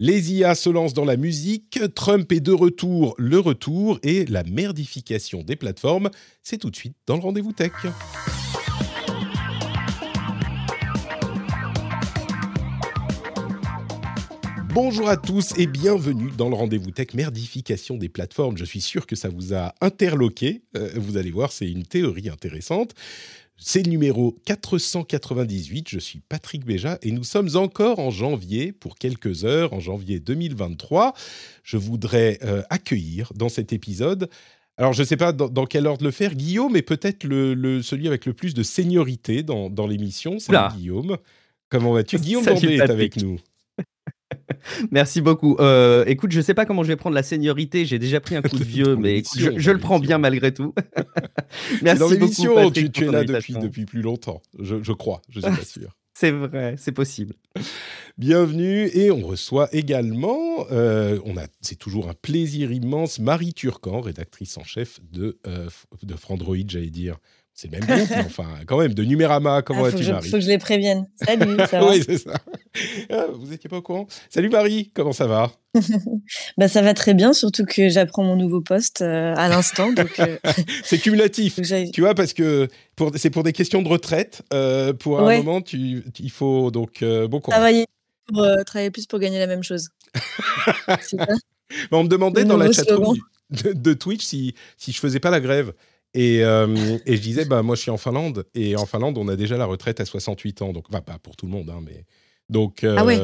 Les IA se lancent dans la musique, Trump est de retour, le retour et la merdification des plateformes, c'est tout de suite dans le rendez-vous tech. Bonjour à tous et bienvenue dans le rendez-vous tech merdification des plateformes. Je suis sûr que ça vous a interloqué. Euh, vous allez voir, c'est une théorie intéressante. C'est le numéro 498. Je suis Patrick Béja et nous sommes encore en janvier pour quelques heures, en janvier 2023. Je voudrais euh, accueillir dans cet épisode. Alors, je ne sais pas dans, dans quel ordre le faire, Guillaume, mais peut-être le, le- celui avec le plus de seniorité dans, dans l'émission. Oula. Guillaume. Comment vas-tu? Guillaume Bandé est avec nous. Merci beaucoup. Euh, écoute, je sais pas comment je vais prendre la seniorité. J'ai déjà pris un coup de vieux, mais écoute, je, le prends bien malgré tout. Merci dans beaucoup, Patrick, tu, tu es là depuis, depuis plus longtemps, je, je crois, je ne suis pas sûr. C'est vrai, c'est possible. Bienvenue et on reçoit également, euh, on a, c'est toujours un plaisir immense, Marie Turcan, rédactrice en chef de, euh, de Frandroid, j'allais dire. C'est le même groupe, mais enfin, quand même, de Numérama. Comment Ah, je, Marie faut que je les prévienne. Salut, ça va Oui, c'est ça. Ah, vous n'étiez pas au courant Salut Marie, comment ça va bah, Ça va très bien, surtout que j'apprends mon nouveau poste euh, à l'instant. Euh, C'est cumulatif. Tu vois, parce que c'est pour des questions de retraite. euh, pour un moment, tu, il faut donc bon courage. travailler, pour, travailler plus pour gagner la même chose. C'est ça Mais on me demandait Le dans la chatroom de, de Twitch si, si je faisais pas la grève. Et, euh, et je disais, bah, moi, je suis en Finlande. Et en Finlande, on a déjà la retraite à 68 ans. Donc, enfin, pas pour tout le monde, hein, mais. Donc, euh, Ah ouais.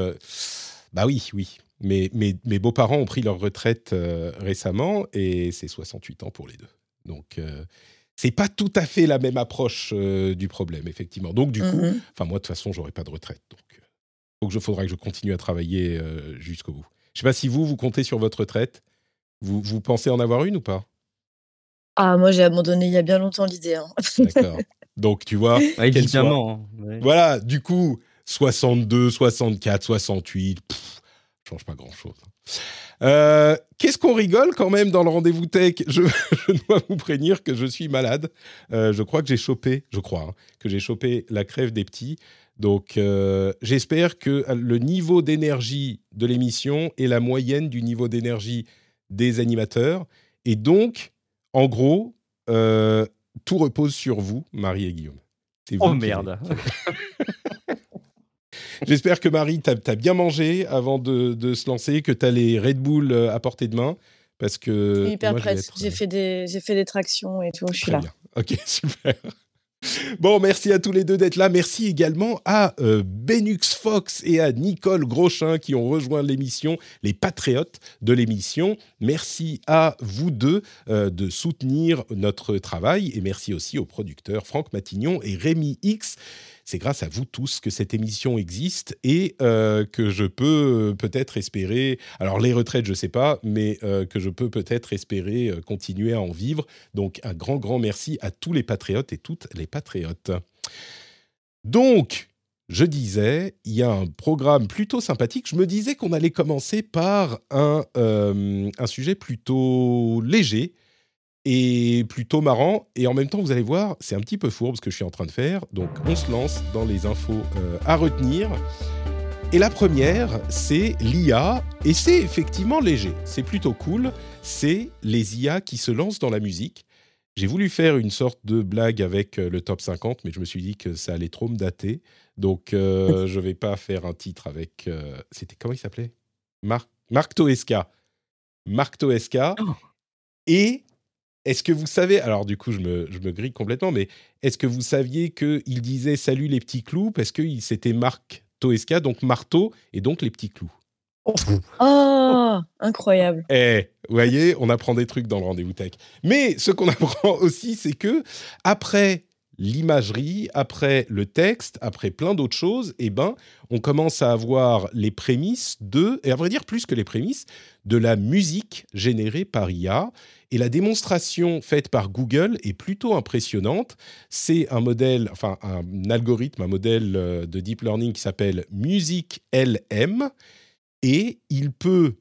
bah oui, oui. Mais mes, mes beaux-parents ont pris leur retraite euh, récemment et c'est 68 ans pour les deux. Donc, euh, c'est pas tout à fait la même approche du problème, effectivement. Donc, du coup, Mhm. enfin, moi, de toute façon, j'aurai pas de retraite. Donc, donc, il faudra que je continue à travailler jusqu'au bout. Je sais pas si vous, vous comptez sur votre retraite. Vous, vous pensez en avoir une ou pas? Ah, moi, j'ai abandonné il y a bien longtemps l'idée. hein. D'accord. Donc, tu vois, Ouais, qu'elle soit- évidemment. hein, ouais. Voilà, du coup, 62, 64, 68, pff, change pas grand-chose. Euh, Qu'est-ce qu'on rigole quand même dans le rendez-vous tech? Je, je dois vous prévenir que je suis malade. Euh, je crois que j'ai chopé, je crois, hein, que j'ai chopé la crève des petits. Donc, euh, j'espère que le niveau d'énergie de l'émission est la moyenne du niveau d'énergie des animateurs. Et donc, en gros, euh, tout repose sur vous, Marie et Guillaume. C'est Oh vous qui merde. J'espère que Marie, t'as as bien mangé avant de, de se lancer, que t'as les Red Bull euh, à portée de main, parce que Je suis hyper prête. J'ai euh, fait, des, j'ai fait des tractions et tout. Je suis là. bien. Ok, super. Bon, merci à tous les deux d'être là. Merci également à euh, Benux Fox et à Nicole Grochin qui ont rejoint l'émission, les patriotes de l'émission. Merci à vous deux euh, de soutenir notre travail et merci aussi aux producteurs Franck Matignon et Rémi X. C'est grâce à vous tous que cette émission existe et euh, que je peux euh, peut-être espérer, alors les retraites je sais pas, mais euh, que je peux peut-être espérer continuer à en vivre. Donc un grand, grand merci à tous les patriotes et toutes les patriotes. Donc, je disais, il y a un programme plutôt sympathique. Je me disais qu'on allait commencer par un, un sujet plutôt léger et plutôt marrant. Et en même temps, vous allez voir, c'est un petit peu fourbe ce que je suis en train de faire. Donc, on se lance dans les infos euh, à retenir. Et la première, c'est l'IA. Et c'est effectivement léger. C'est plutôt cool. C'est les IA qui se lancent dans la musique. J'ai voulu faire une sorte de blague avec euh, le top 50, mais je me suis dit que ça allait trop me dater. Donc, euh, je vais pas faire un titre avec. euh, C'était comment il s'appelait? Marc, Marc Toesca. Marc Toesca. Oh. Et est-ce que vous savez, alors du coup je me, je me grille complètement, mais est-ce que vous saviez qu'il disait salut les petits clous parce que il- c'était Marc Toesca, donc marteau, et donc les petits clous Oh, incroyable. Eh, vous voyez, on apprend des trucs dans le rendez-vous tech. Mais ce qu'on apprend aussi, c'est que après l'imagerie, après le texte, après plein d'autres choses, eh ben, on commence à avoir les prémices de, et à vrai dire plus que les prémices, de la musique générée par IA. Et la démonstration faite par Google est plutôt impressionnante. C'est un modèle, enfin un algorithme, un modèle euh, de deep learning qui s'appelle Music LM, et il peut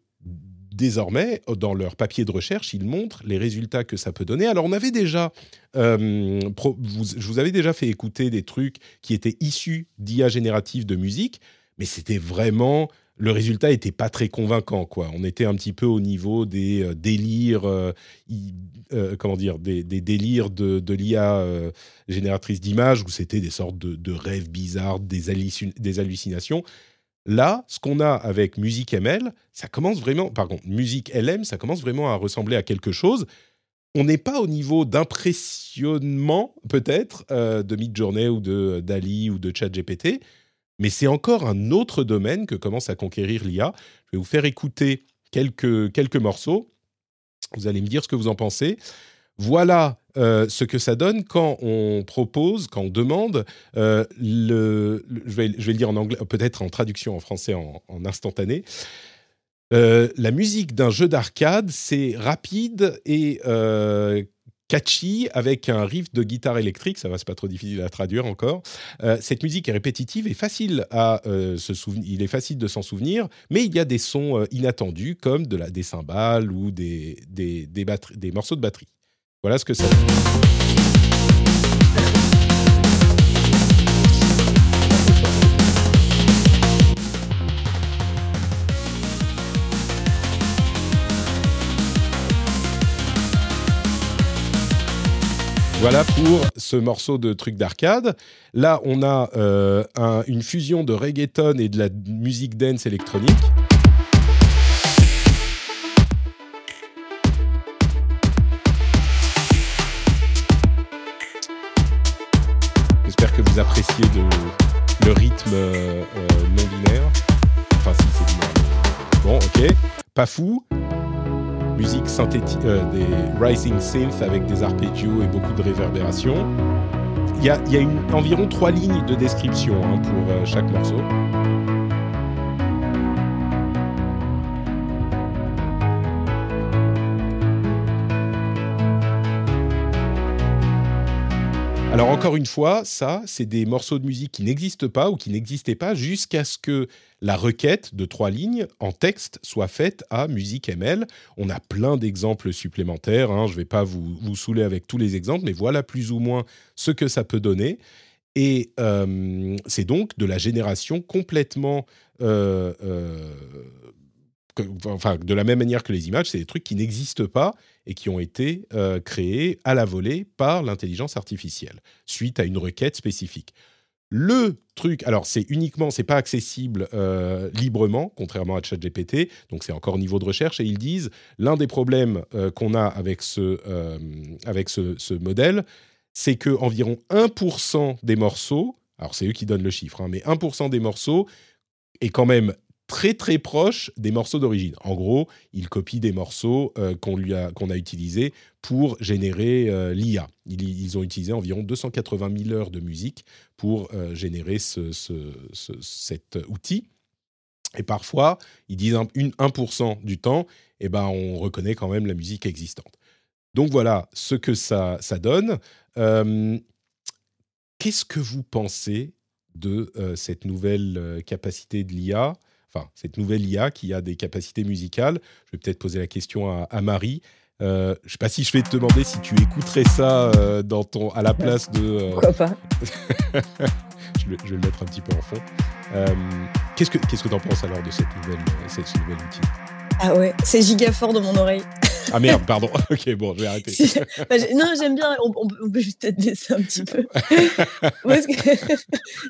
désormais, dans leur papier de recherche, ils montrent les résultats que ça peut donner. Alors, on avait déjà, euh, je vous avais déjà fait écouter des trucs qui étaient issus d'IA générative de musique, mais c'était vraiment le résultat était pas très convaincant, quoi. On était un petit peu au niveau des euh, délires, euh, comment dire, des, délires de, l'IA génératrice d'images, où c'était des sortes de, rêves bizarres, des, des hallucinations. Là, ce qu'on a avec Musique ML, ça commence vraiment, par contre, Musique LM, ça commence vraiment à ressembler à quelque chose. On n'est pas au niveau d'impressionnement, peut-être, euh, de Midjourney ou de Dali ou de ChatGPT, mais c'est encore un autre domaine que commence à conquérir l'IA. Je vais vous faire écouter quelques, quelques morceaux. Vous allez me dire ce que vous en pensez. Voilà euh, ce que ça donne quand on propose, quand on demande, euh, je, vais, le dire en anglais, peut-être en traduction en français en, instantané. Euh, la musique d'un jeu d'arcade, c'est rapide et catchy avec un riff de guitare électrique. Ça va, c'est pas trop difficile à traduire encore. cette musique est répétitive et facile à se souvenir. Il est facile de s'en souvenir, mais il y a des sons inattendus comme des cymbales ou des morceaux de batterie. Voilà ce que c'est. Voilà pour ce morceau de truc d'arcade. Là, on a euh, une fusion de reggaeton et de la musique dance électronique. Que vous appréciez le rythme euh, euh, non binaire. Enfin, si c'est binaire. Bon, ok. Pas fou. Musique synthétique, euh, des rising synths avec des arpeggios et beaucoup de réverbération. Il y a, environ trois lignes de description hein, pour chaque morceau. Alors encore une fois, ça, c'est des morceaux de musique qui n'existent pas ou qui n'existaient pas jusqu'à ce que la requête de trois lignes en texte soit faite à Musique ML. On a plein d'exemples supplémentaires. Hein. Je ne vais pas vous, vous saouler avec tous les exemples, mais voilà plus ou moins ce que ça peut donner. Et euh, c'est donc de la génération complètement euh, euh, enfin, de la même manière que les images, c'est des trucs qui n'existent pas et qui ont été euh, créés à la volée par l'intelligence artificielle suite à une requête spécifique. Le truc, alors c'est uniquement, c'est pas accessible euh, librement, contrairement à ChatGPT, donc c'est encore niveau de recherche. Et ils disent l'un des problèmes euh, qu'on a avec ce, ce modèle, c'est que environ 1% des morceaux, alors c'est eux qui donnent le chiffre, hein, mais 1% des morceaux est quand même très très proche des morceaux d'origine. En gros, il copie des morceaux euh, qu'on lui a qu'on a utilisés pour générer euh, l'IA. Ils, ont utilisé environ 280 000 heures de musique pour euh, générer ce, cet outil. Et parfois, ils disent 1%, du temps, eh ben, on reconnaît quand même la musique existante. Donc voilà ce que ça, ça donne. Qu'est-ce que vous pensez de cette nouvelle capacité de l'IA enfin cette nouvelle IA qui a des capacités musicales. Je vais peut-être poser la question à, Marie. Euh, je ne sais pas si je vais te demander si tu écouterais ça euh, dans ton, à la place de. Euh, Pourquoi pas je, vais, le mettre un petit peu en fond. qu'est-ce que qu'est-ce que tu en penses alors de cette nouvelle, cette nouvelle outil? Ah ouais, c'est giga fort dans mon oreille. Ah merde, pardon. ok, bon, je vais arrêter. Bah, non, j'aime bien. On, peut juste peut-être laisser un petit peu.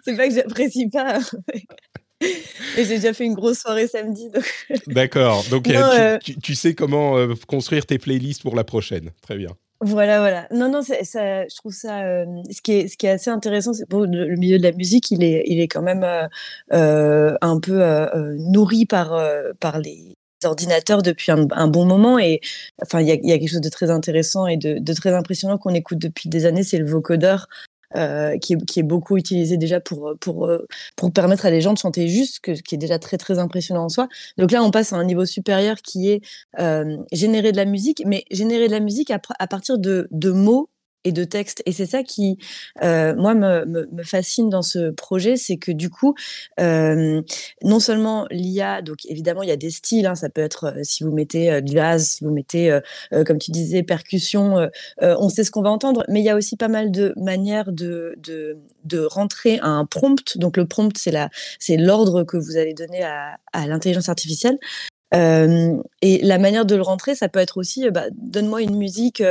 c'est pas que j'apprécie pas. Et j'ai déjà fait une grosse soirée samedi. D'accord. Donc, euh, tu, sais comment euh, construire tes playlists pour la prochaine. Très bien. Voilà, voilà. Non, non, ça, je trouve ça. Euh, ce, qui est, ce qui est assez intéressant, c'est pour le, milieu de la musique, il est, il est quand même un peu nourri par, par les ordinateurs depuis un, bon moment. Et enfin, il y a, y a, quelque chose de très intéressant et de, de très impressionnant qu'on écoute depuis des années, c'est le vocodeur qui, est, qui est beaucoup utilisé déjà pour, pour, pour permettre à des gens de chanter juste, que, qui est déjà très très impressionnant en soi. Donc là, on passe à un niveau supérieur qui est générer de la musique, mais générer de la musique à, à partir de, de mots et de texte. Et c'est ça qui, euh, moi, me, me, fascine dans ce projet, c'est que du coup, euh, non seulement l'IA, donc évidemment, il y a des styles, hein, ça peut être euh, si vous mettez jazz, si vous mettez, comme tu disais, percussion, on sait ce qu'on va entendre, mais il y a aussi pas mal de manières de, de, de rentrer un prompt. Donc le prompt, c'est l'ordre que vous allez donner à, à l'intelligence artificielle. Et la manière de le rentrer, ça peut être aussi, bah, donne-moi une musique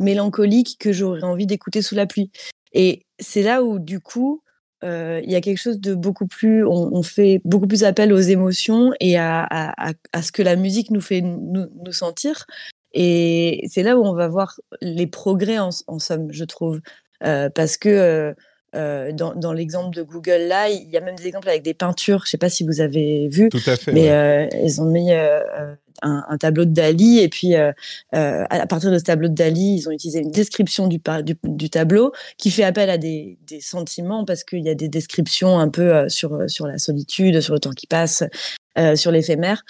mélancolique que j'aurais envie d'écouter sous la pluie. Et c'est là où, du coup, euh, il y a quelque chose de beaucoup plus. On, fait beaucoup plus appel aux émotions et à, à, ce que la musique nous fait nous, sentir. Et c'est là où on va voir les progrès, en, somme, je trouve. Euh, parce que euh, dans, dans l'exemple de Google, là, il y a même des exemples avec des peintures. Je ne sais pas si vous avez vu. Tout à fait. Mais ils ont mis un, tableau de Dali et puis euh, euh, à partir de ce tableau de Dali, ils ont utilisé une description du, du, tableau qui fait appel à des, sentiments parce qu'il y a des descriptions un peu euh, sur, sur la solitude, sur le temps qui passe, sur l'éphémère.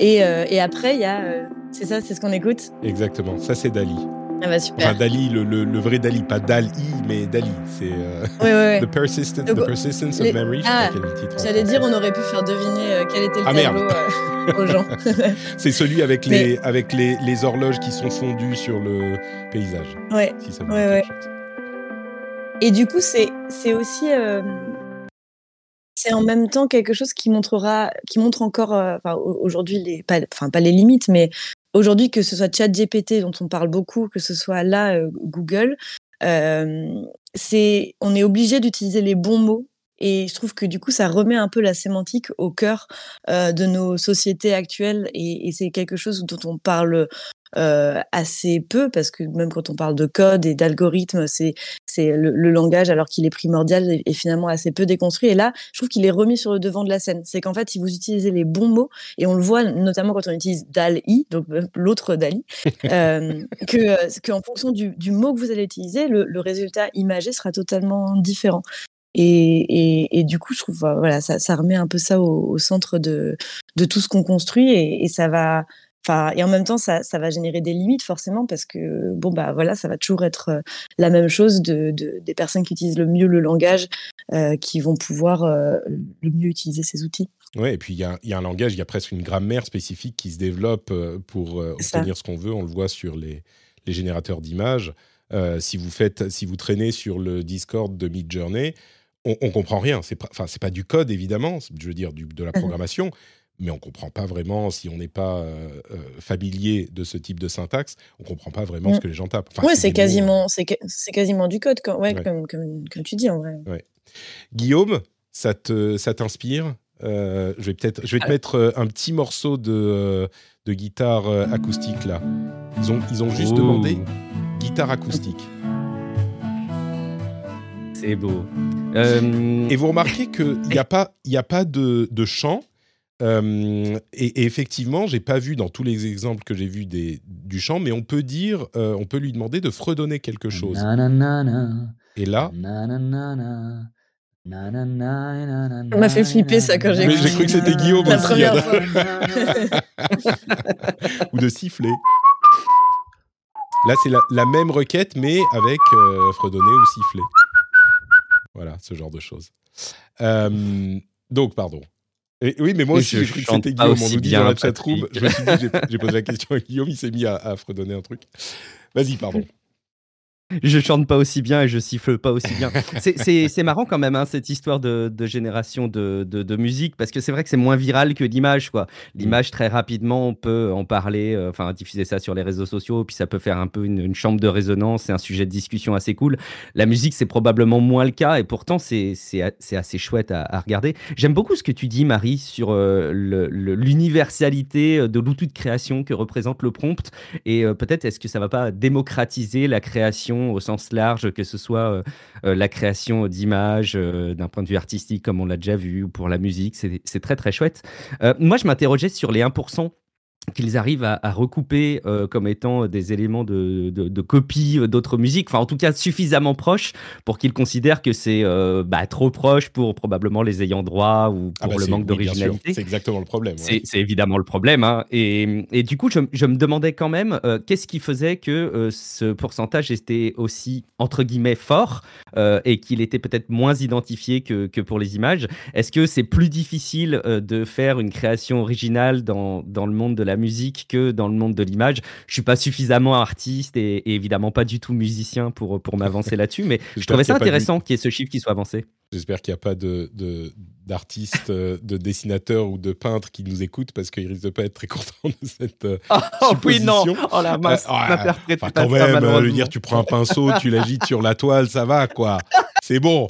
Et, et, après, il y a... c'est ça, c'est ce qu'on écoute? Exactement, ça c'est Dali. Ah bah super. Enfin, Dali, le, le, vrai Dali, pas Dali, mais Dali. C'est euh, the, persistence, the Persistence of Memory. Ah, J'allais dire, on aurait pu faire deviner euh, quel était le ah, tableau euh, aux gens. c'est celui avec, les, avec les, les, horloges qui sont fondues sur le paysage. Ouais. Si ça ouais, ouais. Et du coup, c'est aussi. c'est en même temps quelque chose qui montrera, qui montre encore, aujourd'hui, les, pas, enfin pas les limites, mais Aujourd'hui, que ce soit ChatGPT dont on parle beaucoup, que ce soit là euh, Google, euh, on est obligé d'utiliser les bons mots. Et je trouve que du coup, ça remet un peu la sémantique au cœur euh, de nos sociétés actuelles. Et c'est quelque chose dont on parle euh, assez peu parce que même quand on parle de code et d'algorithme, c'est c'est le, langage alors qu'il est primordial est, finalement assez peu déconstruit. Et là, je trouve qu'il est remis sur le devant de la scène. C'est qu'en fait, si vous utilisez les bons mots et on le voit notamment quand on utilise DAL-I, donc euh, l'autre DALI, euh, que qu'en fonction du, du, mot que vous allez utiliser, le, le résultat imagé sera totalement différent. Et, et, et, du coup, je trouve voilà, ça, ça remet un peu ça au, au centre de, de tout ce qu'on construit et, et, ça va et en même temps, ça, ça, va générer des limites forcément parce que bon bah voilà, ça va toujours être euh, la même chose de, de des personnes qui utilisent le mieux le langage euh, qui vont pouvoir euh, le mieux utiliser ces outils. Oui, et puis il y a, y a, un langage, il y a presque une grammaire spécifique qui se développe pour obtenir ce qu'on veut. On le voit sur les, les générateurs d'images. si vous faites, si vous traînez sur le Discord de Midjourney, on, on comprend rien. C'est enfin c'est pas du code évidemment, je veux dire du, de la mmh programmation, mais on ne comprend pas vraiment, si on n'est pas euh, euh, familier de ce type de syntaxe, on ne comprend pas vraiment ce mm. que les gens tapent. oui, c'est quasiment, c'est, quasiment du code, ouais, Comme, comme, tu dis en vrai. Guillaume, ça, te, ça t'inspire? Euh, je vais peut-être, je vais te ah. mettre un petit morceau de, de guitare acoustique là. Ils ont, ils ont juste oh. demandé guitare acoustique. C'est beau. Et vous remarquez qu'il n'y a pas, il a pas de, de chant et, et, effectivement, j'ai pas vu dans tous les exemples que j'ai vus des, du chant, mais on peut dire, euh, on peut lui demander de fredonner quelque chose. et là, ça m'a fait flipper ça quand j'ai. J'ai cru que c'était Guillaume La aussi. Hein. Ou de siffler. Là, c'est la, la, même requête, mais avec euh, fredonner ou siffler. Voilà, ce genre de choses. donc, pardon oui, mais moi aussi, j'ai cru que c'était Guillaume. On nous dit dans la chatroom. Je me suis dit, j'ai posé la question à Guillaume, il s'est mis à, à fredonner un truc. Vas-y, pardon je chante pas aussi bien et je siffle pas aussi bien. C'est marrant quand même, hein, cette histoire de, génération de, de, musique, parce que c'est vrai que c'est moins viral que l'image. quoi. L'image, très rapidement, on peut en parler, euh, enfin, diffuser ça sur les réseaux sociaux, puis ça peut faire un peu une, chambre de résonance, c'est un sujet de discussion assez cool. La musique, c'est probablement moins le cas, et pourtant, c'est assez chouette à, regarder. J'aime beaucoup ce que tu dis, Marie, sur euh, l'universalité euh, de l'outil de création que représente le prompt, et peut-être est-ce que ça va pas démocratiser la création au sens large, que ce soit euh, euh, la création d'images euh, d'un point de vue artistique, comme on l'a déjà vu, ou pour la musique. C'est très, très chouette. moi, je m'interrogeais sur les 1% qu'ils arrivent à, recouper euh, comme étant des éléments de, de, copie d'autres musiques, enfin en tout cas suffisamment proches pour qu'ils considèrent que c'est euh, bah, trop proche pour probablement les ayants droit ou ah pour bah le manque d'originalité. C'est exactement le problème. C'est évidemment le problème. Hein. Et, et, du coup, je, je, me demandais quand même euh, qu'est-ce qui faisait que ce pourcentage était aussi, entre guillemets, fort et qu'il était peut-être moins identifié que, que pour les images? Est-ce que c'est plus difficile de faire une création originale dans, dans le monde de la musique que dans le monde de l'image. Je suis pas suffisamment artiste et, évidemment pas du tout musicien pour, pour m'avancer là-dessus, mais je trouvais ça intéressant qu'il y ait ce chiffre qui soit avancé. J'espère qu'il n'y a pas de, d'artistes, euh, de, dessinateurs ou de peintres qui nous écoutent parce qu'ils risquent de pas être très contents de cette euh, oh, oui, non Oh la masse euh, Quand même, dire tu prends un pinceau, tu l'agites sur la toile, ça va quoi. C'est bon.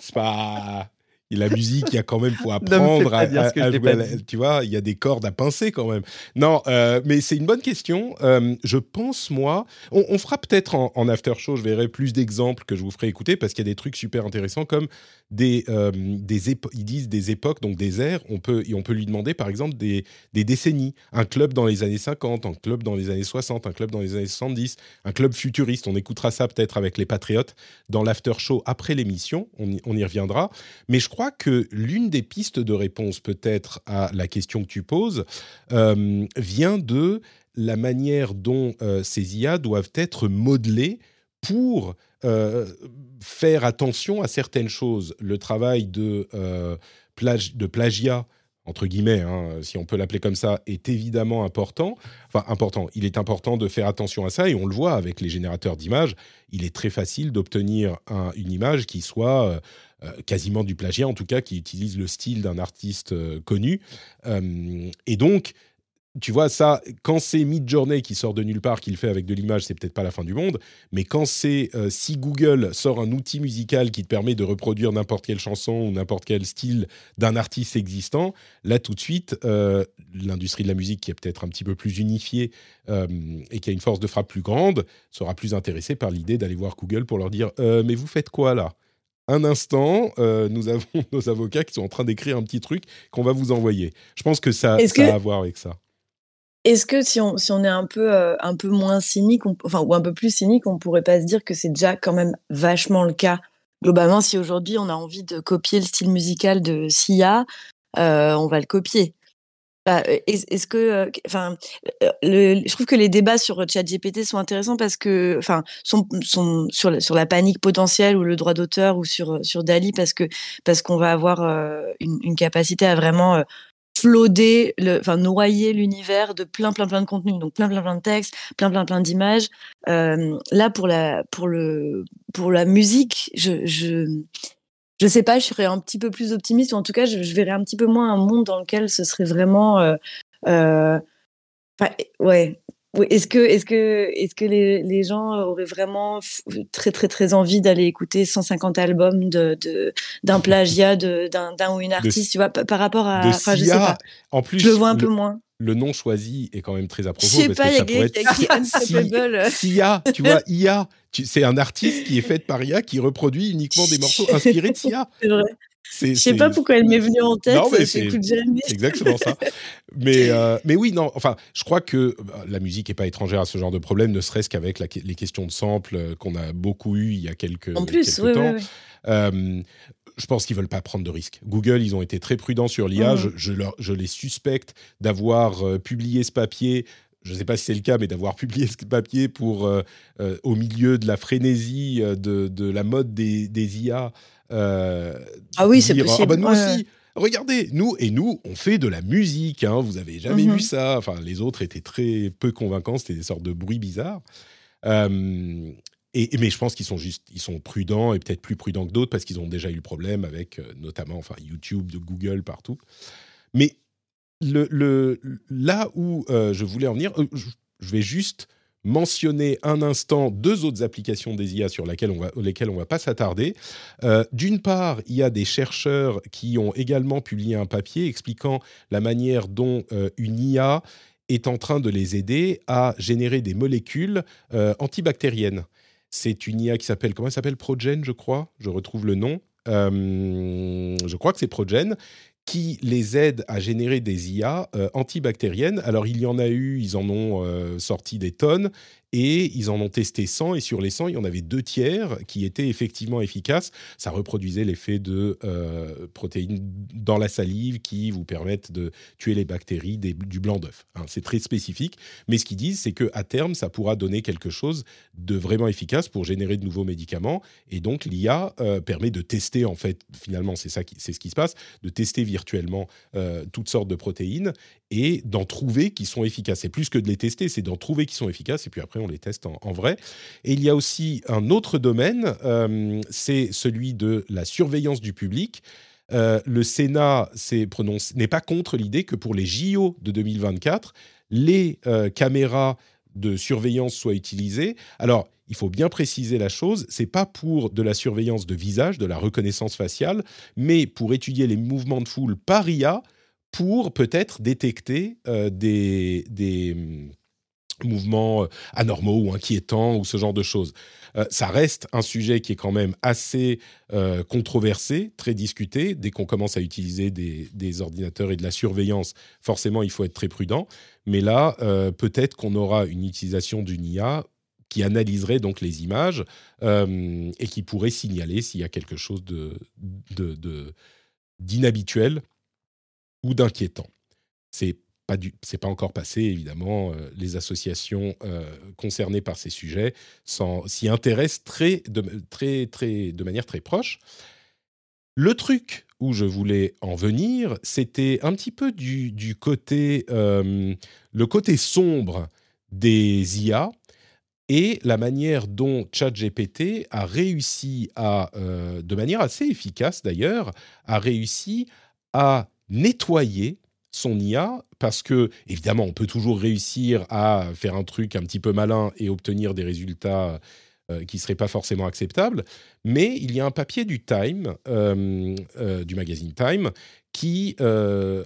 C'est pas la musique, il y a quand même faut apprendre à, jouer. tu vois, il y a des cordes à pincer quand même. Non, euh, mais c'est une bonne question. Euh, je pense moi, on, fera peut-être en, en, after show, je verrai plus d'exemples que je vous ferai écouter parce qu'il y a des trucs super intéressants comme des, euh, des ils disent des époques, donc des ères. On peut, et on peut lui demander par exemple des, des décennies. Un club dans les années 50, un club dans les années 60, un club dans les années 70, un club futuriste. On écoutera ça peut-être avec les Patriotes dans l'after show après l'émission. On, on, y reviendra. Mais je crois que l'une des pistes de réponse peut-être à la question que tu poses euh, vient de la manière dont euh, ces IA doivent être modelées pour euh, faire attention à certaines choses. Le travail de, euh, de plagiat, entre guillemets, hein, si on peut l'appeler comme ça, est évidemment important. Enfin, important. Il est important de faire attention à ça et on le voit avec les générateurs d'images. Il est très facile d'obtenir une image qui soit euh, quasiment du plagiat, en tout cas qui utilise le style d'un artiste connu. et donc, tu vois, ça, quand c'est Midjourney qui sort de nulle part, qui le fait avec de l'image, c'est peut-être pas la fin du monde. Mais quand c'est euh, si Google sort un outil musical qui te permet de reproduire n'importe quelle chanson ou n'importe quel style d'un artiste existant, là tout de suite, euh, l'industrie de la musique qui est peut-être un petit peu plus unifiée euh, et qui a une force de frappe plus grande, sera plus intéressée par l'idée d'aller voir Google pour leur dire Mais vous faites quoi là? Un instant, nous avons nos avocats qui sont en train d'écrire un petit truc qu'on va vous envoyer. Je pense que ça, ça a à voir avec ça. Est-ce que si on, si on est un peu, euh, un peu moins cynique, enfin, ou un peu plus cynique, on pourrait pas se dire que c'est déjà quand même vachement le cas? Globalement, si aujourd'hui on a envie de copier le style musical de Sia, euh, on va le copier. Bah, est-ce que, euh, enfin, je trouve que les débats sur ChatGPT sont intéressants parce que, enfin, sont, sur, la, sur la panique potentielle ou le droit d'auteur ou sur, sur Dali parce que parce qu'on va avoir une, capacité à vraiment le, enfin noyer l'univers de plein plein plein de contenus, donc plein plein plein de textes, plein plein plein d'images. Euh, là pour la pour le pour la musique, je je sais pas, je serais un petit peu plus optimiste ou en tout cas je, je verrais un petit peu moins un monde dans lequel ce serait vraiment euh, euh, ouais est-ce que, est-ce que, est-ce que les, les, gens auraient vraiment très très très envie d'aller écouter 150 albums de, d'un plagiat d'un, ou une artiste, tu vois, par rapport à, enfin, je sais pas. En plus, je le vois un peu moins. Le nom choisi est quand même très à propos. Je sais pas, il y a écrit Sia, tu vois, IA, c'est un artiste qui est fait par IA qui reproduit uniquement des morceaux inspirés de Sia. C'est vrai. Je sais pas pourquoi elle m'est venue en tête. Non, mais c'est exactement ça. Mais, euh, mais oui, non. Enfin, je crois que bah, la musique n'est pas étrangère à ce genre de problème, ne serait-ce qu'avec les questions de samples euh, qu'on a beaucoup eu il y a quelques, en plus, quelques temps. Euh, je pense qu'ils veulent pas prendre de risques. Google, ils ont été très prudents sur l'IA. Mmh. Je, je, les suspecte d'avoir publié ce papier je ne sais pas si c'est le cas, mais d'avoir publié ce papier pour, au milieu de la frénésie de, de la mode des, des IA, euh, ah oui, c'est possible. Ah bah nous aussi, regardez, nous et nous, on fait de la musique. Hein, vous avez jamais mhm. vu ça. Enfin, les autres étaient très peu convaincants. C'était des sortes de bruits bizarres. Euh, mais je pense qu'ils sont juste, ils sont prudents et peut-être plus prudents que d'autres parce qu'ils ont déjà eu le problème avec euh, notamment, enfin, YouTube, Google partout. Mais là où je voulais en venir, je vais juste mentionner un instant deux autres applications des IA sur lesquelles on va, lesquelles on va pas s'attarder. Euh, d'une part, il y a des chercheurs qui ont également publié un papier expliquant la manière dont euh, une IA est en train de les aider à générer des molécules euh, antibactériennes. C'est une IA qui s'appelle, comment elle s'appelle? Progen, je crois. Je retrouve le nom. je crois que c'est Progen qui les aide à générer des IA antibactériennes. Alors il y en a eu, ils en ont sorti des tonnes, et ils en ont testé 100 et sur les 100, il y en avait deux tiers qui étaient effectivement efficaces. Ça reproduisait l'effet de euh, protéines dans la salive qui vous permettent de tuer les bactéries du blanc d'œuf. Hein. c'est très spécifique, mais ce qu'ils disent, c'est que à terme, ça pourra donner quelque chose de vraiment efficace pour générer de nouveaux médicaments. Et donc l'IA euh, permet de tester en fait, finalement, c'est ça, c'est ce qui se passe, de tester virtuellement euh, toutes sortes de protéines et d'en trouver qui sont efficaces. C'est plus que de les tester, c'est d'en trouver qui sont efficaces et puis après on les teste en, vrai. Et il y a aussi un autre domaine, euh, c'est celui de la surveillance du public. Euh, le Sénat n'est pas contre l'idée que pour les JO de 2024, les euh, caméras de surveillance soient utilisées. Alors, il faut bien préciser la chose, c'est pas pour de la surveillance de visage, de la reconnaissance faciale, mais pour étudier les mouvements de foule par IA pour peut-être détecter des, hum, mouvements euh, anormaux ou inquiétants ou ce genre de choses. Euh, ça reste un sujet qui est quand même assez controversé, très discuté. Dès qu'on commence à utiliser des, ordinateurs et de la surveillance, forcément, il faut être très prudent. Mais là, peut-être qu'on aura une utilisation d'une IA qui analyserait donc les images et qui pourrait signaler s'il y a quelque chose de, d'inhabituel ou d'inquiétant. C'est pas c'est pas encore passé évidemment. Euh, les associations euh, concernées par ces sujets s'y intéressent très de, très très de manière très proche. Le truc où je voulais en venir, c'était un petit peu du, du côté euh, le côté sombre des IA et la manière dont ChatGPT a réussi à, de manière assez efficace d'ailleurs, a réussi à nettoyer son IA parce que évidemment on peut toujours réussir à faire un truc un petit peu malin et obtenir des résultats euh, qui seraient pas forcément acceptables. Mais il y a un papier du Time euh, euh, du magazine Time qui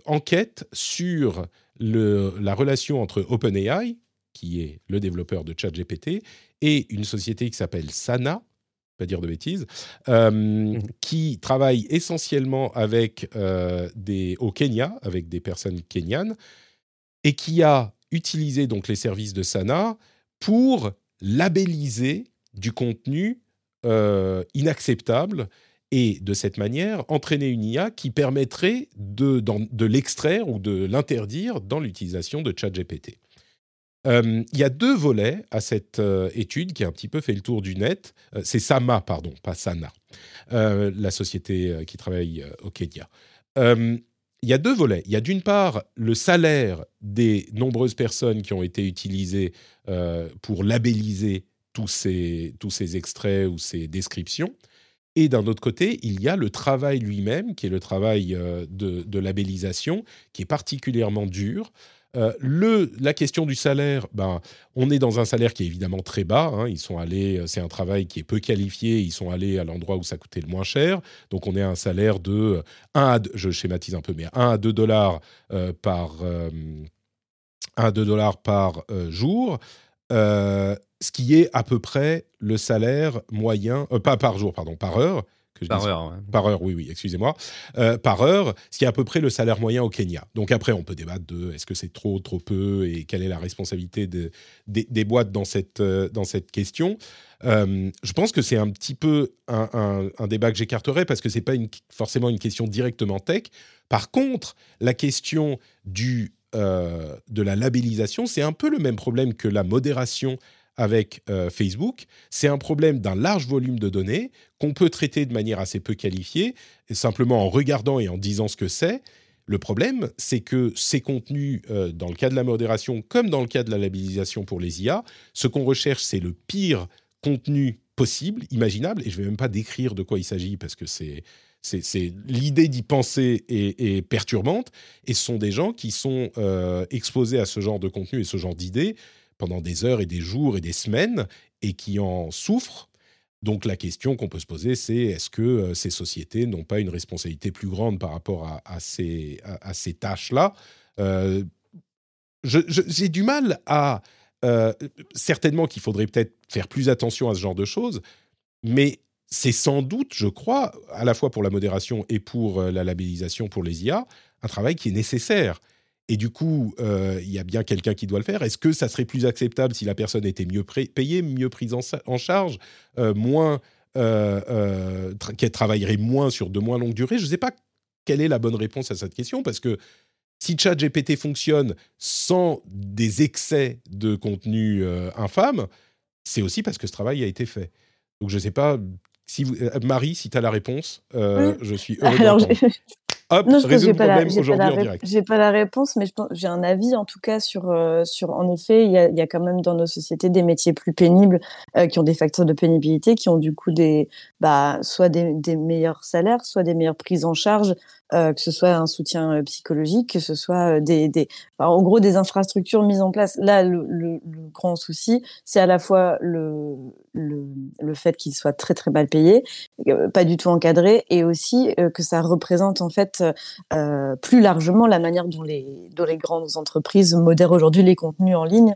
enquête sur la relation entre OpenAI qui est le développeur de ChatGPT et une société qui s'appelle Sana pas dire de bêtises, euh, mmh. qui travaille essentiellement avec euh, des, au Kenya, avec des personnes kenyanes, et qui a utilisé donc les services de Sana pour labelliser du contenu euh, inacceptable et de cette manière entraîner une IA qui permettrait de, de l'extraire ou de l'interdire dans l'utilisation de ChatGPT. Euh, il y a deux volets à cette euh, étude qui a un petit peu fait le tour du net. Euh, c'est Sama, pardon, pas Sana, la société qui travaille au Kenya. Il y a deux volets. Il y a d'une part le salaire des nombreuses personnes qui ont été utilisées pour labelliser tous ces, tous ces extraits ou ces descriptions. Et d'un autre côté, il y a le travail lui-même, qui est le travail de, de labellisation, qui est particulièrement dur. Euh, la question du salaire, ben, on est dans un salaire qui est évidemment très bas. Hein. ils sont allés, euh, c'est un travail qui est peu qualifié. Ils sont allés à l'endroit où ça coûtait le moins cher. Donc on est à un salaire de 1 à 2, je schématise un peu, mais 1 à 2 dollars euh, par 1 à 2 dollars par jour. Ce qui est à peu près le salaire moyen, pas par jour, pardon, par heure, par heure. Par heure, oui, oui, excusez-moi. Euh, par heure, ce qui est à peu près le salaire moyen au Kenya. Donc après, on peut débattre de est-ce que c'est trop, trop peu et quelle est la responsabilité de, des, boîtes dans cette, euh, dans cette question. Euh, je pense que c'est un petit peu un, débat que j'écarterai parce que c'est pas une, forcément une question directement tech. Par contre, la question du, de la labellisation, c'est un peu le même problème que la modération avec euh, Facebook, c'est un problème d'un large volume de données qu'on peut traiter de manière assez peu qualifiée, simplement en regardant et en disant ce que c'est. Le problème, c'est que ces contenus, euh, dans le cas de la modération comme dans le cas de la labellisation pour les IA, ce qu'on recherche, c'est le pire contenu possible, imaginable, et je ne vais même pas décrire de quoi il s'agit parce que c'est c'est l'idée d'y penser est, perturbante, et ce sont des gens qui sont euh, exposés à ce genre de contenu et ce genre d'idées pendant des heures et des jours et des semaines et qui en souffrent. Donc la question qu'on peut se poser, c'est est-ce que euh, ces sociétés n'ont pas une responsabilité plus grande par rapport à, ces, tâches-là? Euh, J'ai du mal à... Certainement qu'il faudrait peut-être faire plus attention à ce genre de choses, mais c'est sans doute, je crois, à la fois pour la modération et pour euh, la labellisation pour les IA, un travail qui est nécessaire. Et du coup, euh, il y a bien quelqu'un qui doit le faire. Est-ce que ça serait plus acceptable si la personne était mieux payée, mieux prise en, charge, euh, moins, qu'elle travaillerait moins sur de moins longues durées? Je ne sais pas quelle est la bonne réponse à cette question parce que si ChatGPT fonctionne sans des excès de contenu infâme, c'est aussi parce que ce travail a été fait. Donc je ne sais pas si vous, euh, Marie, si tu as la réponse, euh, je suis heureux Alors, Hop, non, je résout problème aujourd'hui en direct. J'ai pas la réponse, mais j'ai un avis en tout cas sur, euh, sur en effet, il y, a, y, a, quand même dans nos sociétés des métiers plus pénibles qui ont des facteurs de pénibilité, qui ont du coup des, bah, soit des, des meilleurs salaires, soit des meilleures prises en charge, euh, que ce soit un soutien euh, psychologique, que ce soit euh, des, des en gros des infrastructures mises en place. Là, le, le, le grand souci, c'est à la fois le, le, le fait qu'il soit très très mal payé, pas du tout encadré, et aussi que ça représente en fait plus largement la manière dont les, dont les grandes entreprises modèrent aujourd'hui les contenus en ligne.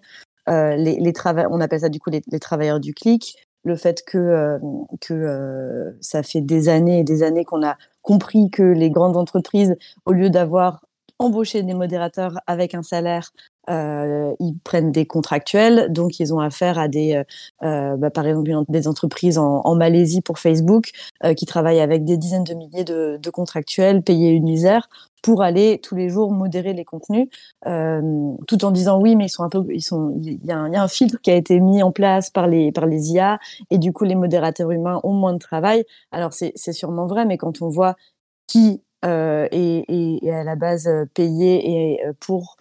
Euh, les, les on appelle ça du coup les, les travailleurs du clic, le fait que, que ça fait des années et des années qu'on a compris que les grandes entreprises, au lieu d'avoir embauché des modérateurs avec un salaire, euh, ils prennent des contractuels, donc ils ont affaire à des, euh, euh bah, par exemple, des entreprises en, en Malaisie pour Facebook euh, qui travaillent avec des dizaines de milliers de, de, contractuels payés une misère pour aller tous les jours modérer les contenus, euh, tout en disant oui, mais ils sont un peu, ils sont, il y, y a un filtre qui a été mis en place par les par les IA et du coup les modérateurs humains ont moins de travail. Alors c'est sûrement vrai, mais quand on voit qui euh, est, est, est, à la base payé et pour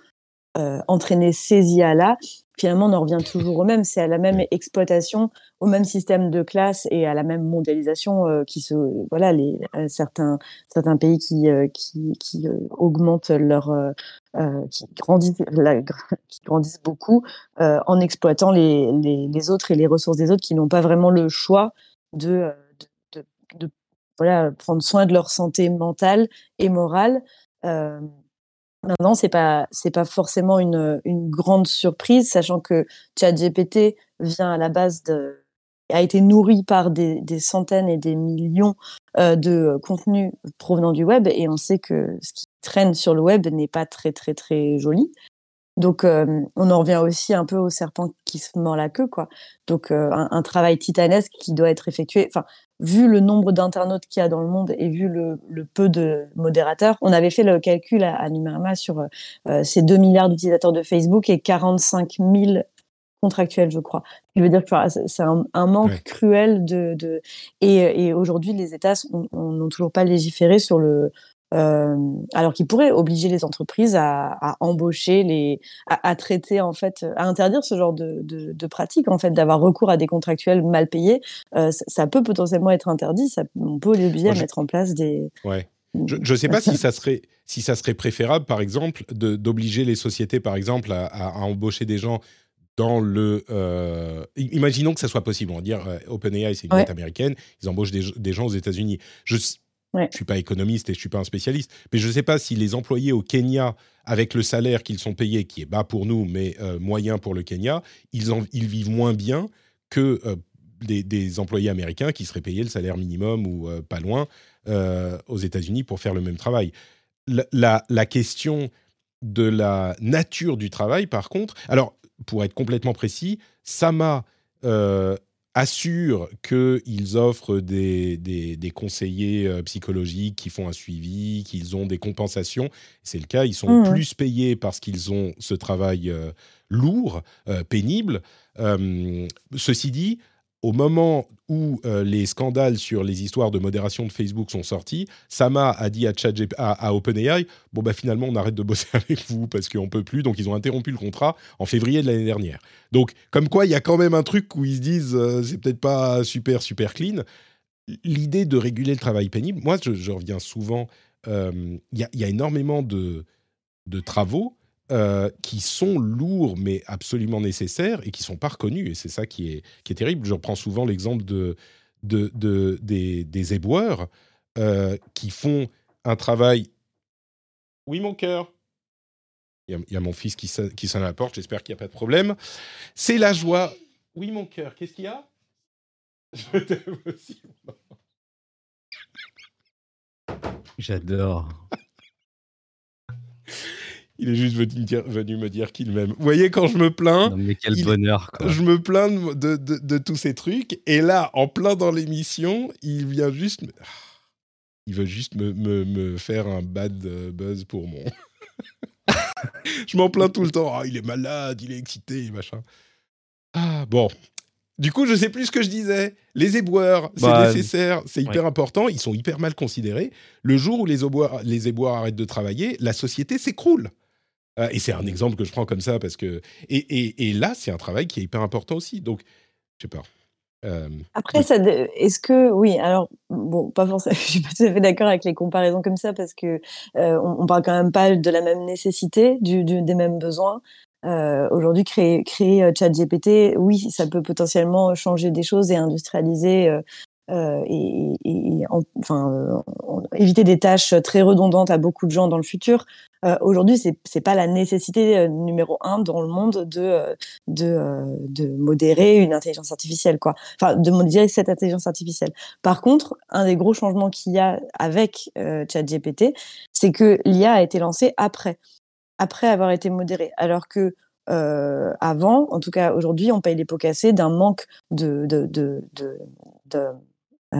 euh, entraîner ces IA-là, finalement, on en revient toujours au même. C'est à la même exploitation, au même système de classe et à la même mondialisation euh, qui se, voilà, les euh, certains certains pays qui euh, qui, qui augmentent leur, qui grandissent, qui grandissent beaucoup en exploitant les, les, les autres et les ressources des autres qui n'ont pas vraiment le choix de, de, de, de voilà prendre soin de leur santé mentale et morale. Maintenant, c'est pas c'est pas forcément une, une grande surprise, sachant que ChatGPT vient à la base de a été nourri par des, des centaines et des millions euh, de contenus provenant du web, et on sait que ce qui traîne sur le web n'est pas très très très joli. Donc, euh, on en revient aussi un peu au serpent qui se mord la queue, quoi. Donc, euh, un, un, travail titanesque qui doit être effectué. Enfin, vu le nombre d'internautes qu'il y a dans le monde et vu le, le, peu de modérateurs, on avait fait le calcul à, à Numerama sur euh, ces 2 milliards d'utilisateurs de Facebook et 45 000 contractuels, je crois. Je veux dire que c'est un, un, manque cruel de, de... et, et aujourd'hui les États n'ont toujours pas légiféré sur le euh, alors qu'ils pourraient obliger les entreprises à, à embaucher, les, à, à, traiter en fait, à interdire ce genre de, de, de pratique en fait, d'avoir recours à des contractuels mal payés. Euh, ça, ça, peut potentiellement être interdit. Ça, on peut les obliger à mettre en place des. Ouais. Je ne sais pas si ça serait si ça serait préférable, par exemple, d'obliger les sociétés, par exemple, à, à, embaucher des gens dans le. Euh, imaginons que ça soit possible. On va dire OpenAI, c'est une boîte américaine. Ils embauchent des, des gens aux États-Unis. Je Je suis pas économiste et je suis pas un spécialiste, mais je ne sais pas si les employés au Kenya, avec le salaire qu'ils sont payés, qui est bas pour nous, mais euh, moyen pour le Kenya, ils, en, ils vivent moins bien que euh, des, employés américains qui seraient payés le salaire minimum ou euh, pas loin euh, aux États-Unis pour faire le même travail. La, question de la nature du travail, par contre, alors pour être complètement précis, Sama assurent qu'ils offrent des, des, des conseillers euh, psychologiques qui font un suivi, qu'ils ont des compensations. C'est le cas, ils sont mmh. plus payés parce qu'ils ont ce travail euh, lourd, euh, pénible. Euh, ceci dit, au moment où euh, les scandales sur les histoires de modération de Facebook sont sortis, Sama a dit à, à, à OpenAI Bon, bah finalement, on arrête de bosser avec vous parce qu'on peut plus. Donc, ils ont interrompu le contrat en février de l'année dernière. Donc, comme quoi, il y a quand même un truc où ils se disent euh, C'est peut-être pas super, super clean. L'idée de réguler le travail pénible, moi, je, reviens souvent. Euh, il y, a énormément de travaux euh, qui sont lourds mais absolument nécessaires et qui sont pas reconnus. Et c'est ça qui est, qui est terrible. Je reprends souvent l'exemple de, de, de, des, des éboueurs euh, qui font un travail. Oui, mon cœur. Il y, y, a mon fils qui, qui sonne à la porte. J'espère qu'il n'y a pas de problème. C'est la joie. Oui, mon cœur. Qu'est-ce qu'il y a? Je t'aime aussi. J'adore. Il est juste venu, me dire qu'il m'aime. Vous voyez, quand je me plains. mais quel bonheur, quoi. Je me plains de, de, tous ces trucs. Et là, en plein dans l'émission, il vient juste. Il veut juste me, me, me, faire un bad euh, buzz pour mon. je m'en plains tout le temps. Ah, il est malade, il est excité, machin. Ah, bon. Du coup, je sais plus ce que je disais. Les éboueurs, c'est bah, nécessaire, c'est hyper important. Ils sont hyper mal considérés. Le jour où les les éboueurs arrêtent de travailler, la société s'écroule. Euh, et c'est un exemple que je prends comme ça parce que. Et, et, et là, c'est un travail qui est hyper important aussi. Donc, je sais pas. Euh, Après, ça, est-ce que oui Alors bon, pas forcément. Je suis pas tout à fait d'accord avec les comparaisons comme ça parce que euh, on, parle quand même pas de la même nécessité, du, des mêmes besoins. Aujourd'hui, créer, créer ChatGPT, oui, ça peut potentiellement changer des choses et industrialiser euh, et, euh, éviter des tâches très redondantes à beaucoup de gens dans le futur. Euh, Aujourd'hui, c'est c'est pas la nécessité numéro un dans le monde de de, modérer une intelligence artificielle, quoi. Enfin, de modérer cette intelligence artificielle. Par contre, un des gros changements qu'il y a avec ChatGPT, c'est que l'IA a été lancée après, après avoir été modérée, alors que avant, en tout cas aujourd'hui, on paye les pots cassés d'un manque de,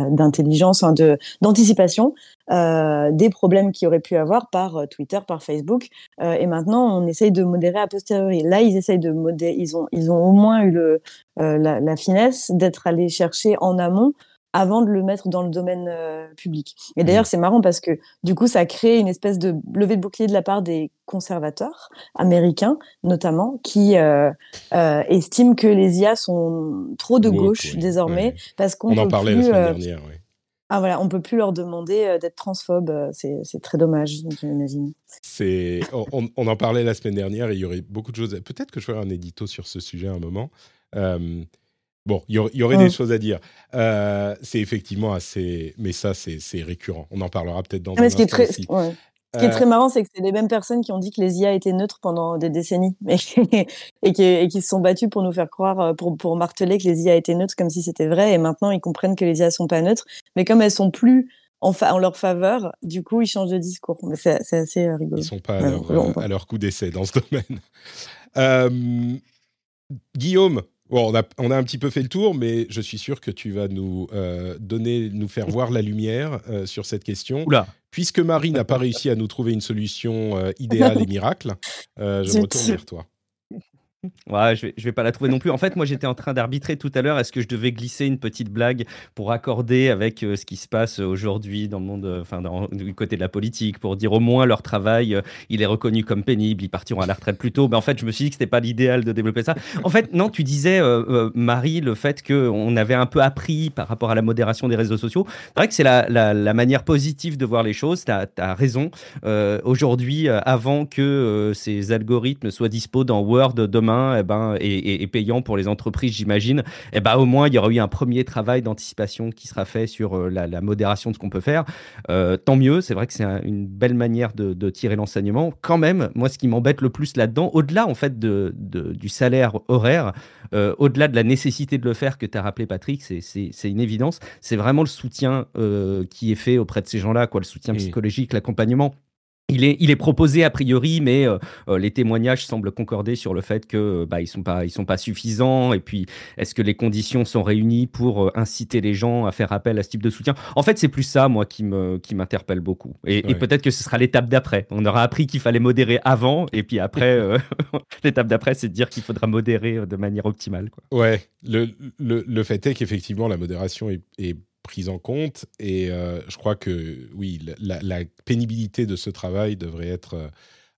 d'intelligence, hein, de d'anticipation euh, des problèmes qu'il aurait pu avoir par euh, Twitter, par Facebook. et maintenant, on essaye de modérer a posteriori. Là, ils essayent de modérer. Ils ont ils ont au moins eu le, la, finesse d'être allés chercher en amont avant de le mettre dans le domaine euh, public. Et mmh. d'ailleurs, c'est marrant parce que du coup, ça crée une espèce de levée de bouclier de la part des conservateurs américains, notamment, qui euh, euh, estiment que les IA sont trop de gauche désormais, parce qu'on en parlait plus, la semaine dernière. Oui. Ah voilà, on peut plus leur demander d'être transphobe, c'est très dommage, j'imagine. C'est, on, on, en parlait la semaine dernière et il y aurait beaucoup de choses. Peut-être que je ferai un édito sur ce sujet à un moment. Bon, il y, aurait des choses à dire. Euh, c'est effectivement assez, mais ça c'est récurrent. On en parlera peut-être dans ah, un ce qui est très, Ce qui est très euh, marrant, c'est que c'est les mêmes personnes qui ont dit que les IA étaient neutres pendant des décennies et, qui, et qui se sont battues pour nous faire croire, euh, pour, pour marteler que les IA étaient neutres comme si c'était vrai. Et maintenant, ils comprennent que les IA sont pas neutres, mais comme elles sont plus en, en leur faveur, du coup, ils changent de discours. Mais c'est assez rigolo. Ils sont pas à leur, à leur coup d'essai dans ce domaine. Guillaume, Bon, on a, on a, un petit peu fait le tour, mais je suis sûr que tu vas nous euh, donner, nous faire voir la lumière euh, sur cette question. Oula. Puisque Marie n'a pas réussi à nous trouver une solution euh, idéale et miracle, je me retourne vers toi. Je vais, vais pas la trouver non plus. En fait, moi, j'étais en train d'arbitrer tout à l'heure. Est-ce que je devais glisser une petite blague pour accorder avec euh, ce qui se passe aujourd'hui dans le monde, euh, enfin, du côté de la politique, pour dire au moins leur travail, euh, il est reconnu comme pénible, ils partiront à la retraite plus tôt. Mais en fait, je me suis dit que c'était pas l'idéal de développer ça. En fait, non, tu disais, Marie, le fait qu'on avait un peu appris par rapport à la modération des réseaux sociaux. C'est vrai que c'est la, manière positive de voir les choses. Tu as, raison. aujourd'hui, avant que ces algorithmes soient dispo dans Word demain, et, eh ben, et, payant pour les entreprises, j'imagine, eh ben, au moins, il y aura eu un premier travail d'anticipation qui sera fait sur euh, la, modération de ce qu'on peut faire. Euh, tant mieux, c'est vrai que c'est une belle manière de, tirer l'enseignement. Quand même, moi, ce qui m'embête le plus là-dedans, au-delà en fait de, du salaire horaire, euh, au-delà de la nécessité de le faire que tu as rappelé, Patrick, c'est une évidence, c'est vraiment le soutien qui est fait auprès de ces gens-là, quoi, le soutien psychologique, l'accompagnement. Il est, il est, proposé a priori, mais euh, euh, les témoignages semblent concorder sur le fait que bah, ils sont pas, ils sont pas suffisants. Et puis, est-ce que les conditions sont réunies pour euh, inciter les gens à faire appel à ce type de soutien? En fait, c'est plus ça, moi, qui me, qui m'interpelle beaucoup. Et, peut-être que ce sera l'étape d'après. On aura appris qu'il fallait modérer avant, et puis après, l'étape d'après, c'est de dire qu'il faudra modérer de manière optimale. Quoi. Ouais. Le, le, le fait est qu'effectivement, la modération est, est prise en compte. Et euh, je crois que, oui, la, pénibilité de ce travail devrait être... Euh,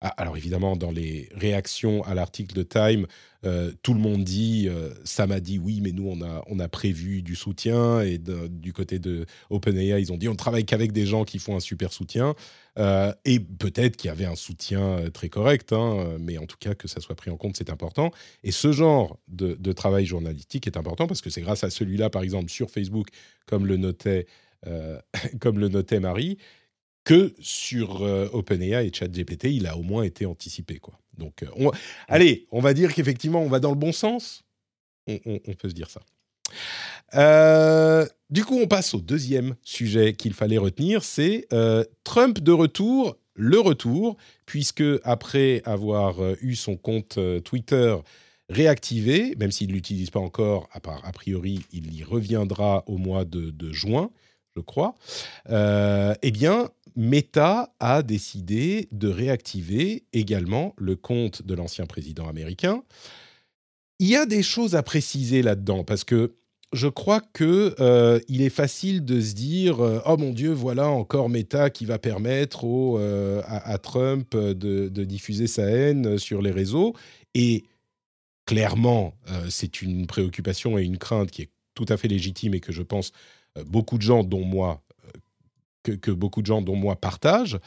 ah, alors évidemment, dans les réactions à l'article de Time, euh, tout le monde dit, ça m'a dit oui, mais nous, on a, on a prévu du soutien. Et du côté de OpenAI, ils ont dit, on travaille qu'avec des gens qui font un super soutien. Et peut-être qu'il y avait un soutien très correct, hein, mais en tout cas, que ça soit pris en compte, c'est important. Et ce genre de, travail journalistique est important parce que c'est grâce à celui-là, par exemple, sur Facebook, comme le notait, euh, comme le notait Marie, que sur euh, OpenAI et ChatGPT, il a au moins été anticipé. Donc, euh, on... allez, on va dire qu'effectivement, on va dans le bon sens. On, peut se dire ça. Euh, du coup, on passe au deuxième sujet qu'il fallait retenir, c'est euh, Trump de retour, le retour, puisque après avoir euh, eu son compte Twitter réactivé, même s'il ne l'utilise pas encore, à part a priori, il y reviendra au mois de, juin, je crois, eh bien, Meta a décidé de réactiver également le compte de l'ancien président américain. Il y a des choses à préciser là-dedans, parce que je crois que euh, il est facile de se dire euh, oh mon Dieu voilà encore Meta qui va permettre euh, à, Trump de, diffuser sa haine sur les réseaux et clairement c'est une préoccupation et une crainte qui est tout à fait légitime et que je pense beaucoup de gens dont moi que, beaucoup de gens dont moi partagent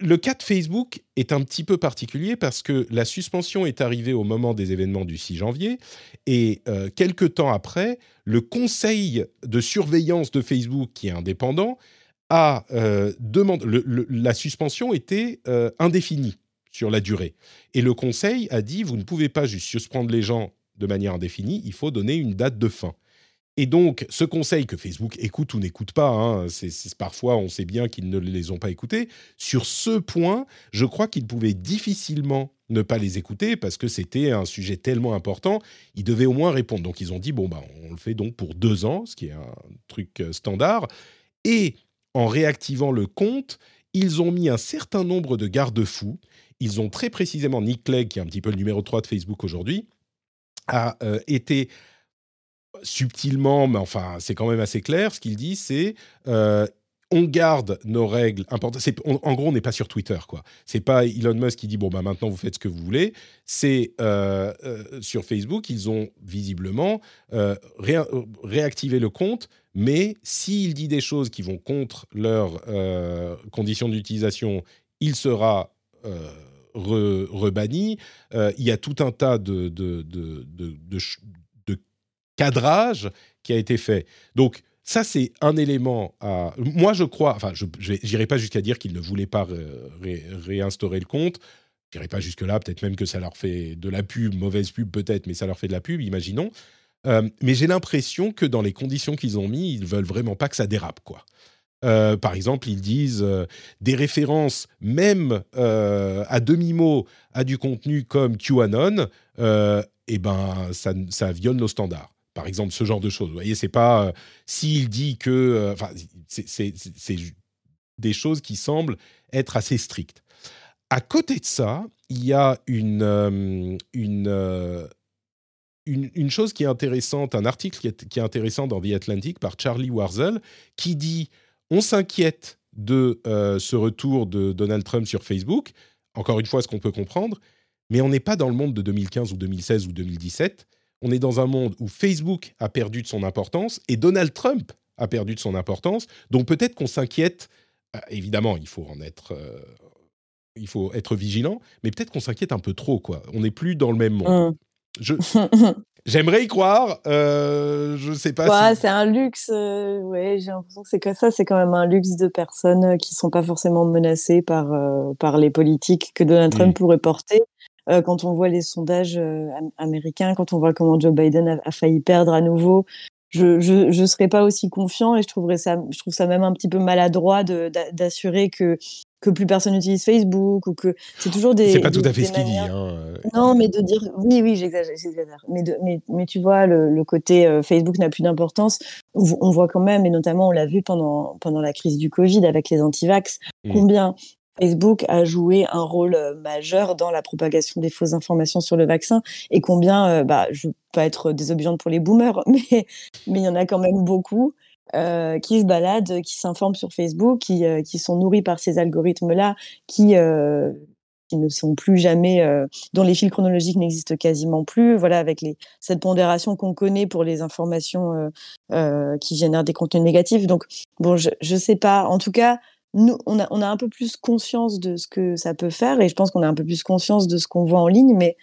le cas de Facebook est un petit peu particulier parce que la suspension est arrivée au moment des événements du 6 janvier et euh, quelques temps après, le conseil de surveillance de Facebook, qui est indépendant, a euh, demandé. la suspension était euh, indéfinie sur la durée. Et le conseil a dit vous ne pouvez pas juste suspendre les gens de manière indéfinie, il faut donner une date de fin. Et donc, ce conseil que Facebook écoute ou n'écoute pas, hein, parfois on sait bien qu'ils ne les ont pas écoutés, sur ce point, je crois qu'ils pouvaient difficilement ne pas les écouter parce que c'était un sujet tellement important, ils devaient au moins répondre. Donc ils ont dit, bon, bah, on le fait donc pour deux ans, ce qui est un truc euh, standard. Et en réactivant le compte, ils ont mis un certain nombre de garde-fous. Ils ont très précisément, Nick Clegg, qui est un petit peu le numéro 3 de Facebook aujourd'hui, a euh, été subtilement, mais enfin, c'est quand même assez clair. Ce qu'il dit, c'est euh, on garde nos règles importantes. en gros, on n'est pas sur Twitter, quoi. C'est pas Elon Musk qui dit bon bah maintenant vous faites ce que vous voulez. C'est euh, euh, sur Facebook, ils ont visiblement réactivé le compte, mais s'il dit des choses qui vont contre leurs conditions d'utilisation, il sera rebanni. il y a tout un tas de, de, cadrage qui a été fait. Donc, ça, c'est un élément à. Moi, je crois. Enfin, je n'irai pas jusqu'à dire qu'ils ne voulaient pas réinstaurer le compte. Je n'irai pas jusque-là. Peut-être même que ça leur fait de la pub, mauvaise pub peut-être, mais ça leur fait de la pub, imaginons. Euh, mais j'ai l'impression que dans les conditions qu'ils ont mis, ils veulent vraiment pas que ça dérape, quoi. Euh, par exemple, ils disent euh, des références, même à demi-mot, à du contenu comme QAnon, eh ben, ça, ça viole nos standards par exemple, ce genre de choses. Vous voyez, c'est pas euh, s'il dit que, euh, enfin, c'est des choses qui semblent être assez strictes. À côté de ça, il y a une, euh, une, une, chose qui est intéressante, un article qui est, qui est, intéressant dans The Atlantic par Charlie Warzel, qui dit on s'inquiète de ce retour de Donald Trump sur Facebook. Encore une fois, ce qu'on peut comprendre, mais on n'est pas dans le monde de 2015 ou 2016 ou 2017 on est dans un monde où Facebook a perdu de son importance et Donald Trump a perdu de son importance. Donc peut-être qu'on s'inquiète. Euh, évidemment, il faut en être, euh, il faut être vigilant, mais peut-être qu'on s'inquiète un peu trop. Quoi. On n'est plus dans le même monde. Mmh. J'aimerais y croire. Euh, je ne sais pas. Ouais, C'est un luxe. ouais, j'ai l'impression que c'est comme ça. C'est quand même un luxe de personnes qui sont pas forcément menacées par par les politiques que Donald Trump mmh. pourrait porter. Euh, quand on voit les sondages euh, américains, quand on voit comment Joe Biden a, failli perdre à nouveau, je, je, je serais pas aussi confiant et je trouverais ça, je trouve ça même un petit peu maladroit d'assurer que que plus personne n'utilise Facebook ou que c'est toujours des. C'est pas tout à fait ce qu'il dit. Hein. Euh. Non, mais de dire oui, oui, j'exagère, Mais, mais, mais tu vois, le, le côté Facebook n'a plus d'importance. On, voit quand même, et notamment on l'a vu pendant pendant la crise du Covid avec les antivax, mmh. combien Facebook a joué un rôle euh, majeur dans la propagation des fausses informations sur le vaccin et combien, euh, bah, je veux pas être désobligeante pour les boomers, mais mais il y en a quand même beaucoup euh, qui se baladent, qui s'informent sur Facebook, qui, qui sont nourris par ces algorithmes-là, qui qui ne sont plus jamais, dont les fils chronologiques n'existent quasiment plus. Voilà, avec les, cette pondération qu'on connaît pour les informations qui génèrent des contenus négatifs. Donc, bon, je ne sais pas. En tout cas, nous, on a, on a un peu plus conscience de ce que ça peut faire et je pense qu'on a un peu plus conscience de ce qu'on voit en ligne, mais,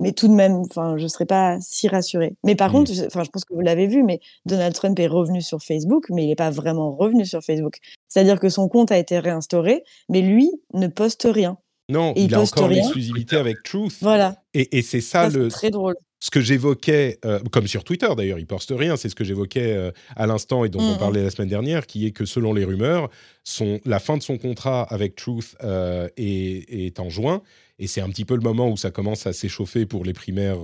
mais tout de même, enfin, je ne serais pas si rassurée. Mais par mmh. contre, enfin, je pense que vous l'avez vu, mais Donald Trump est revenu sur Facebook, mais il n'est pas vraiment revenu sur Facebook. C'est-à-dire que son compte a été réinstauré, mais lui ne poste rien. Non, il, a encore l'exclusivité avec Truth. Voilà. Et, et c'est ça, le. Très drôle. Ce que j'évoquais, euh, comme sur Twitter d'ailleurs, il poste rien, c'est ce que j'évoquais euh, à l'instant et dont on Mhm. parlait la semaine dernière, qui est que selon les rumeurs, son, la fin de son contrat avec Truth euh, est, est en juin, et c'est un petit peu le moment où ça commence à s'échauffer pour les primaires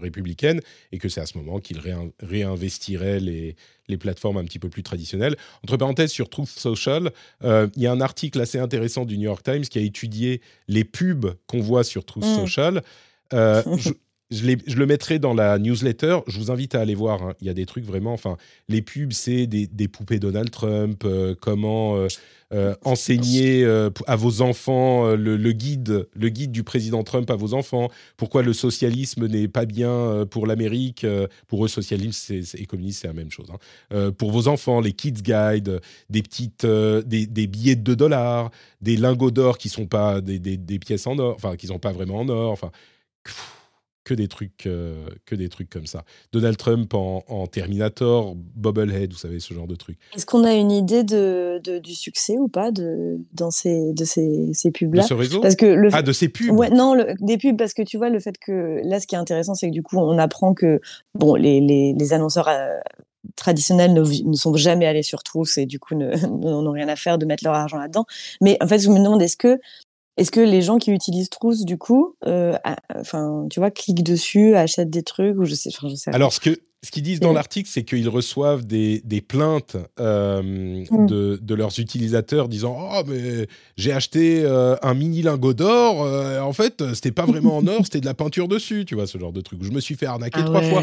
républicaines, et que c'est à ce moment qu'il réin- réinvestirait les, les plateformes un petit peu plus traditionnelles. Entre parenthèses, sur Truth Social, il y a un article assez intéressant du New York Times qui a étudié les pubs qu'on voit sur Truth Mm. Social. Euh, je, je, le mettrai dans la newsletter. Je vous invite à aller voir. hein. Il y a des trucs vraiment. Enfin, les pubs, c'est des, poupées Donald Trump. euh, comment euh, euh, enseigner à vos enfants le, guide, le guide du président Trump à vos enfants. Pourquoi le socialisme n'est pas bien pour l'Amérique. pour eux, socialisme et communisme, c'est la même chose. hein. Pour vos enfants, les kids guide, euh, des petites, des, billets de 2 dollars, des lingots d'or qui sont pas des, pièces en or, enfin qui sont pas vraiment en or. Enfin que des trucs, euh, que des trucs comme ça. Donald Trump en, en Terminator, Bobblehead, vous savez ce genre de trucs. Est-ce qu'on a une idée de, de- du succès ou pas de, dans ces, de ces, ces De pubs-là ce réseau? Parce que le Ah, de ces pubs? Ouais, non, le- des pubs, parce que tu vois, le fait que là, ce qui est intéressant, c'est que du coup, on apprend que bon, les, les, les annonceurs euh, traditionnels ne, sont jamais allés sur Trousse et du coup ne- n'en ont rien à faire de mettre leur argent là-dedans. Mais en fait, je me demande, est-ce que, est-ce que les gens qui utilisent Trousse, du coup, euh, a- enfin, tu vois, cliquent dessus, achètent des trucs ou je sais, enfin, je sais. Alors, ce que ce qu'ils disent dans l'article, c'est qu'ils reçoivent des, des plaintes euh, Mm. de, de leurs utilisateurs disant Oh, mais j'ai acheté euh, un mini lingot d'or. euh, en fait, c'était pas vraiment en or, c'était de la peinture dessus. Tu vois, ce genre de truc. Je me suis fait arnaquer Ah trois fois.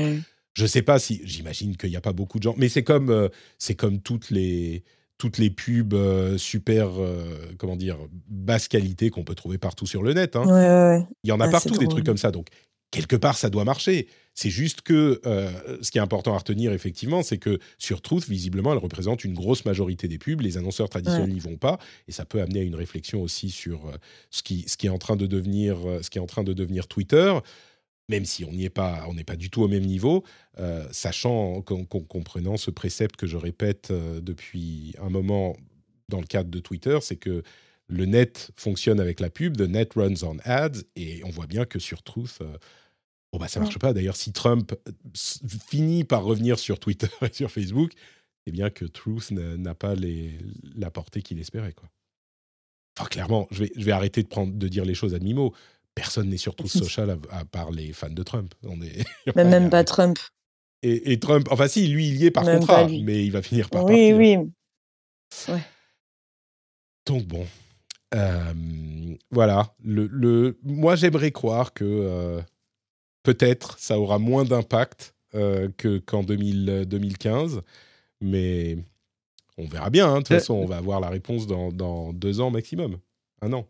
Je sais pas si, j'imagine qu'il n'y a pas beaucoup de gens, mais c'est comme, euh, c'est comme toutes les, toutes les pubs euh, super, euh, comment dire, basse qualité qu'on peut trouver partout sur le net. hein. Ouais, ouais, ouais. Il y en a Ah, partout des trucs comme ça. Donc, quelque part, ça doit marcher. C'est juste que euh, ce qui est important à retenir, effectivement, c'est que sur Truth, visiblement, elle représente une grosse majorité des pubs. Les annonceurs traditionnels n'y vont pas. Et ça peut amener à une réflexion aussi sur ce, qui, ce, qui est en train de devenir, ce qui est en train de devenir Twitter. Même si on n'y est pas, on n'est pas du tout au même niveau, euh, sachant, qu'en- qu'en comprenant ce précepte que je répète euh, depuis un moment dans le cadre de Twitter, c'est que le net fonctionne avec la pub, the net runs on ads, et on voit bien que sur Truth, euh, bon bah ça marche pas. D'ailleurs, si Trump euh, finit par revenir sur Twitter et sur Facebook, c'est bien que Truth n'a n'a pas les, la portée qu'il espérait, quoi. Enfin, clairement, je vais, je vais arrêter de, prendre, de dire les choses à demi-mot. Personne n'est sur Truth Social à, à part les fans de Trump. On est, Mais même pas Trump. et, et Trump, enfin si, lui, il y est par Même contrat, mais il va finir par Oui, partir. oui. Donc bon, euh, voilà. Le, le, moi, j'aimerais croire que euh, peut-être ça aura moins d'impact euh, que qu'en 2000, 2015, mais on verra bien. hein. De toute Euh, façon, on va avoir la réponse dans, dans deux ans maximum, un an.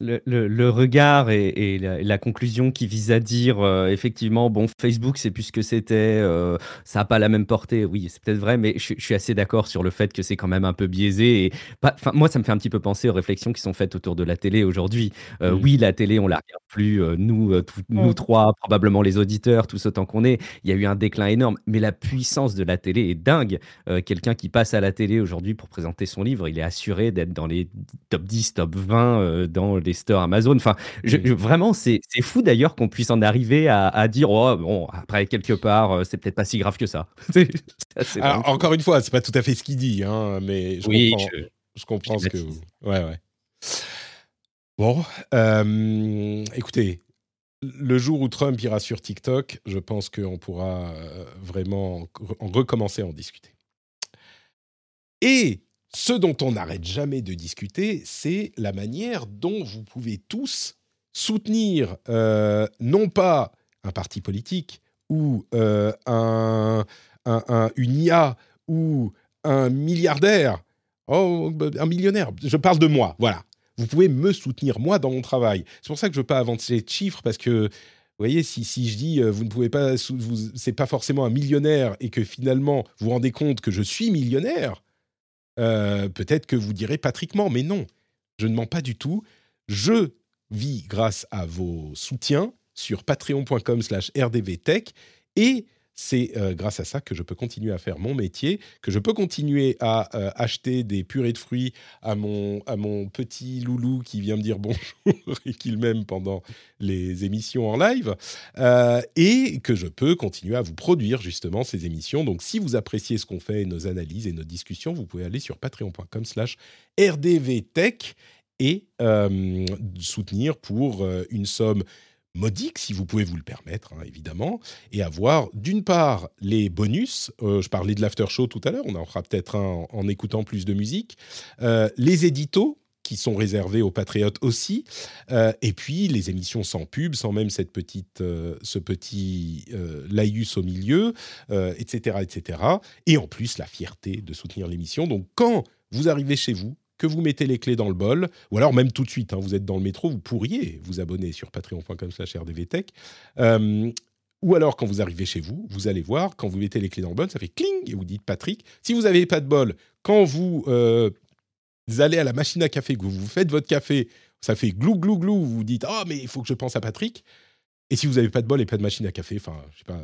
Le, le- le regard et, et la, conclusion qui vise à dire euh, effectivement bon Facebook c'est plus ce que c'était euh, ça n'a pas la même portée oui c'est peut-être vrai mais je, je suis assez d'accord sur le fait que c'est quand même un peu biaisé et pas- moi ça me fait un petit peu penser aux réflexions qui sont faites autour de la télé aujourd'hui Euh, Mm. oui la télé on la regarde plus nous tout- nous Mm. trois probablement les auditeurs tous autant qu'on est il y a eu un déclin énorme mais la puissance de la télé est dingue quelqu'un qui passe à la télé aujourd'hui pour présenter son livre il est assuré d'être dans les top 10 top 20 euh, dans les stores Amazon. Enfin, je- je- vraiment, c'est fou d'ailleurs qu'on puisse en arriver à, à dire, oh, bon, après, quelque part, euh, c'est peut-être pas si grave que ça. Alors, encore une fois, c'est pas tout à fait ce qu'il dit, hein, mais je oui, comprends, je- je comprends ce que. baptise. Ouais, ouais. Bon, euh, écoutez, le jour où Trump ira sur TikTok, je pense qu'on pourra euh, vraiment en recommencer à en discuter. Et ce dont on n'arrête jamais de discuter, c'est la manière dont vous pouvez tous soutenir euh, non pas un parti politique ou euh, un, un- un- une IA ou un milliardaire, oh, un millionnaire. Je parle de moi, voilà. Vous pouvez me soutenir, moi, dans mon travail. C'est pour ça que je ne veux pas avancer de chiffres, parce que, vous voyez, si, je dis, euh, vous ne pouvez pas, vous- c'est pas forcément un millionnaire, et que finalement, vous vous rendez compte que je suis millionnaire, euh, peut-être que vous direz patriquement, mais non, je ne mens pas du tout. Je vis grâce à vos soutiens sur patreon.com slash rdvtech, et c'est euh, grâce à ça que je peux continuer à faire mon métier, que je peux continuer à euh, acheter des purées de fruits à mon, à mon petit loulou qui vient me dire bonjour et qu'il m'aime pendant les émissions en live, euh, et que je peux continuer à vous produire justement ces émissions. Donc si vous appréciez ce qu'on fait, nos analyses et nos discussions, vous pouvez aller sur patreon.com slash rdvtech et soutenir pour une somme modique, si vous pouvez vous le permettre, hein, évidemment, et avoir d'une part les bonus, euh, je parlais de l'after show tout à l'heure, on en fera peut-être un en, écoutant plus de musique, euh, les éditos qui sont réservés aux patriotes aussi, euh, et puis les émissions sans pub, sans même cette petite, ce petit laïus au milieu, etc., etc. Et en plus la fierté de soutenir l'émission. Donc quand vous arrivez chez vous, que vous mettez les clés dans le bol, ou alors même tout de suite, hein, vous êtes dans le métro, vous pourriez vous abonner sur patreon.com slash rdvtech. Euh, ou alors, quand vous arrivez chez vous, vous allez voir, quand vous mettez les clés dans le bol, ça fait cling, et vous dites Patrick. Si vous n'avez pas de bol, quand vous, euh, allez à la machine à café, que vous, faites votre café, ça fait glou, glou, glou, vous dites Ah, mais il faut que je pense à Patrick. Et si vous n'avez pas de bol et pas de machine à café, enfin, je sais pas,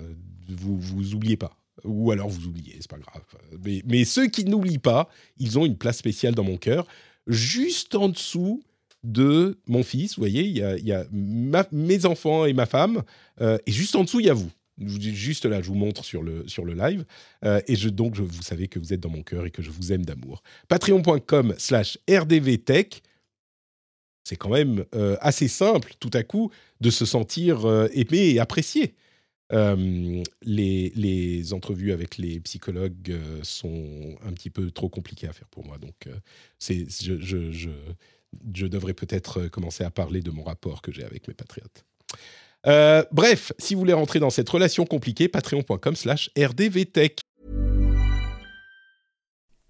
vous, vous oubliez pas ou alors vous oubliez, c'est pas grave. Mais, ceux qui n'oublient pas, ils ont une place spéciale dans mon cœur, juste en dessous de mon fils. Vous voyez, il y a, mes enfants et ma femme, euh, et juste en dessous, il y a vous. Juste là, je vous montre sur le, sur le live. Euh, et donc, vous savez que vous êtes dans mon cœur et que je vous aime d'amour. Patreon.com slash rdvtech. C'est quand même euh, assez simple, tout à coup, de se sentir aimé et apprécié. Euh, les, entrevues avec les psychologues euh, sont un petit peu trop compliquées à faire pour moi. Donc, euh, je, je, devrais peut-être commencer à parler de mon rapport que j'ai avec mes patriotes. bref, si vous voulez rentrer dans cette relation compliquée, patreon.com slash rdvtech.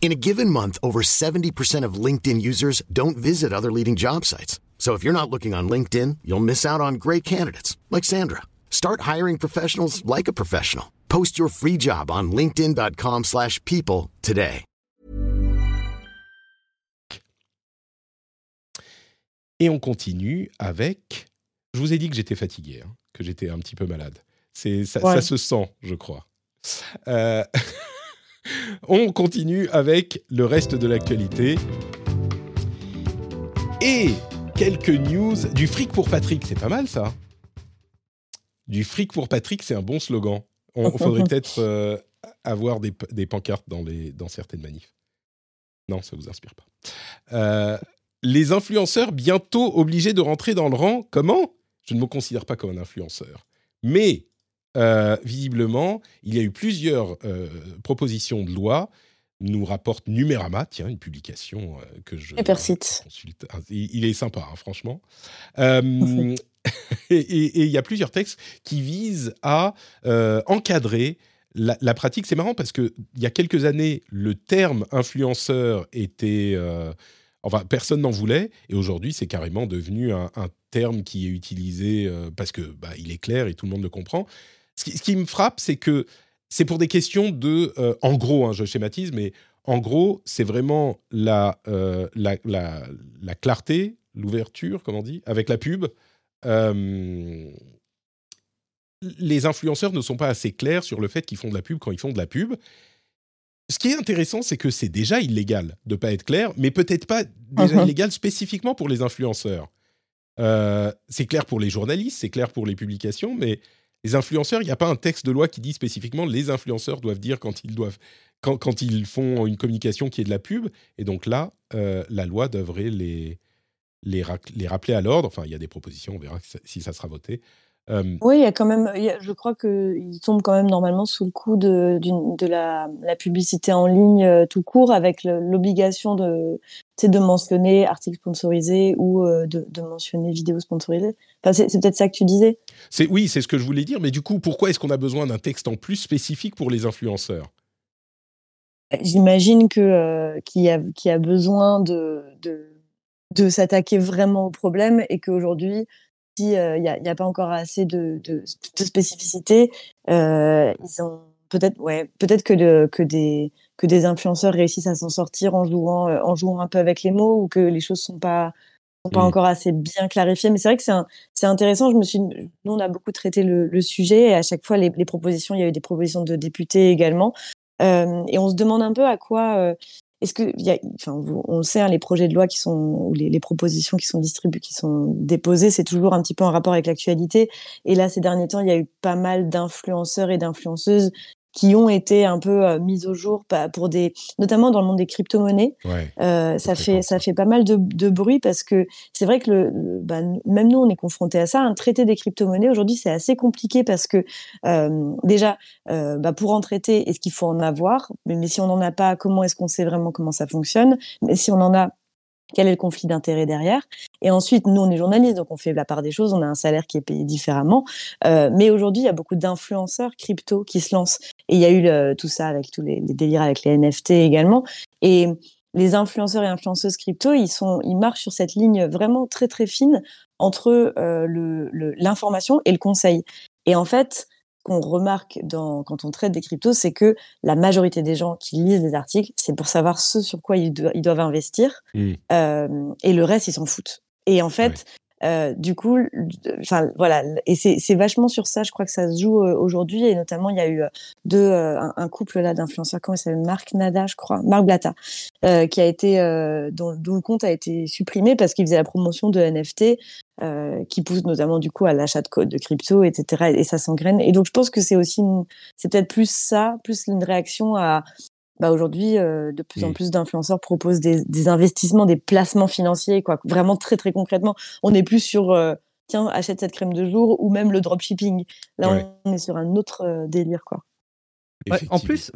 In a given month, over 70% of LinkedIn users don't visit other leading job sites. So if you're not looking on LinkedIn, you'll miss out on great candidates like Sandra. Start hiring professionals like a professional. Post your free job on linkedin.com/people today. Et on continue avec Je vous ai dit que j'étais fatigué, hein, que j'étais un petit peu malade. C'est ça, ouais. ça se sent, je crois. Euh On continue avec le reste de l'actualité. Et quelques news. Du fric pour Patrick, c'est pas mal ça. Du fric pour Patrick, c'est un bon slogan. On faudrait peut-être euh, avoir des, pancartes dans, les, dans certaines manifs. Non, ça vous inspire pas. Euh, les influenceurs bientôt obligés de rentrer dans le rang. Comment? Je ne me considère pas comme un influenceur. Mais euh, visiblement, il y a eu plusieurs euh, propositions de loi nous rapporte Numérama, tiens, une publication euh, que je consulte. Ah, il, est sympa, hein, franchement. et il y a plusieurs textes qui visent à encadrer la, la pratique. C'est marrant parce qu'il y a quelques années, le terme influenceur était... Enfin, personne n'en voulait, et aujourd'hui, c'est carrément devenu un, un, terme qui est utilisé parce que bah, il est clair et tout le monde le comprend. Ce qui, me frappe, c'est que c'est pour des questions de, euh, en gros, hein, je schématise, mais en gros, c'est vraiment la, euh, la, la, clarté, l'ouverture, comment on dit, avec la pub, euh, les influenceurs ne sont pas assez clairs sur le fait qu'ils font de la pub quand ils font de la pub. Ce qui est intéressant, c'est que c'est déjà illégal de pas être clair, mais peut-être pas déjà uh-huh. illégal spécifiquement pour les influenceurs. Euh, c'est clair pour les journalistes, c'est clair pour les publications, mais les influenceurs, il n'y a pas un texte de loi qui dit spécifiquement les influenceurs doivent dire quand ils doivent quand, ils font une communication qui est de la pub. Et donc là, euh, la loi devrait les, les rappeler à l'ordre. Enfin, il y a des propositions, on verra si ça sera voté. Oui, il y a quand même, je crois qu'ils tombent quand même normalement sous le coup de, de la, la, publicité en ligne euh, tout court, avec l'obligation de, de mentionner article sponsorisé ou euh, de, de, mentionner vidéo sponsorisée. Enfin, c'est peut-être ça que tu disais. Oui, c'est ce que je voulais dire, mais du coup, pourquoi est-ce qu'on a besoin d'un texte en plus spécifique pour les influenceurs? J'imagine que euh, qu'il y, a, y a besoin de, de, de s'attaquer vraiment au problème et qu'aujourd'hui, s'il n'y a, y a, pas encore assez de, de, de spécificité, euh, ils ont peut-être ouais, peut-être que, que, des, que des influenceurs réussissent à s'en sortir en jouant, euh, en jouant un peu avec les mots ou que les choses sont pas sont pas mmh. encore assez bien clarifiées. Mais c'est vrai que c'est intéressant. Je me suis, nous, on a beaucoup traité le, le sujet et à chaque fois, les, les, propositions, il y a eu des propositions de députés également. Euh, et on se demande un peu à quoi euh, est-ce que, on sait, hein, les projets de loi qui sont ou les, les, propositions qui sont distribuées, qui sont déposées, c'est toujours un petit peu en rapport avec l'actualité. Et là, ces derniers temps, il y a eu pas mal d'influenceurs et d'influenceuses qui ont été un peu euh, mises au jour pour des, notamment dans le monde des crypto-monnaies. euh, ça fait ça fait pas mal de, de bruit parce que c'est vrai que le, bah, même nous on est confronté à ça. Un traité des crypto-monnaies aujourd'hui c'est assez compliqué parce que euh, déjà euh, bah, pour en traiter est-ce qu'il faut en avoir, mais, mais si on n'en a pas, comment est-ce qu'on sait vraiment comment ça fonctionne? Mais si on en a quel est le conflit d'intérêt derrière Et ensuite, nous, on est journalistes, donc on fait la part des choses, on a un salaire qui est payé différemment. Euh, mais aujourd'hui, il y a beaucoup d'influenceurs crypto qui se lancent. Et il y a eu tout ça avec tous les, délires avec les NFT également. Et les influenceurs et influenceuses crypto, ils, sont, ils marchent sur cette ligne vraiment très, très fine entre euh, l'information et le conseil. Et en fait, qu'on remarque dans, quand on traite des cryptos, c'est que la majorité des gens qui lisent des articles, c'est pour savoir ce sur quoi ils, doivent investir, mmh. euh, et le reste, ils s'en foutent. Et en fait, euh, du coup, enfin voilà, et c'est vachement sur ça, je crois que ça se joue euh, aujourd'hui, et notamment il y a eu euh, deux, un, couple là d'influenceurs, comment il s'appelle, Marc Nada, je crois, Marc Blata, qui a été, dont, le compte a été supprimé parce qu'il faisait la promotion de NFT, qui pousse notamment du coup à l'achat de crypto, etc. Et, ça s'engraine. Et donc je pense que c'est aussi, c'est peut-être plus ça, plus une réaction à bah aujourd'hui, euh, de plus en plus d'influenceurs proposent des, des, investissements, des placements financiers, quoi. Vraiment très très concrètement. On n'est plus sur euh, tiens achète cette crème de jour ou même le dropshipping. Là, on est sur un autre euh, délire, quoi en plus,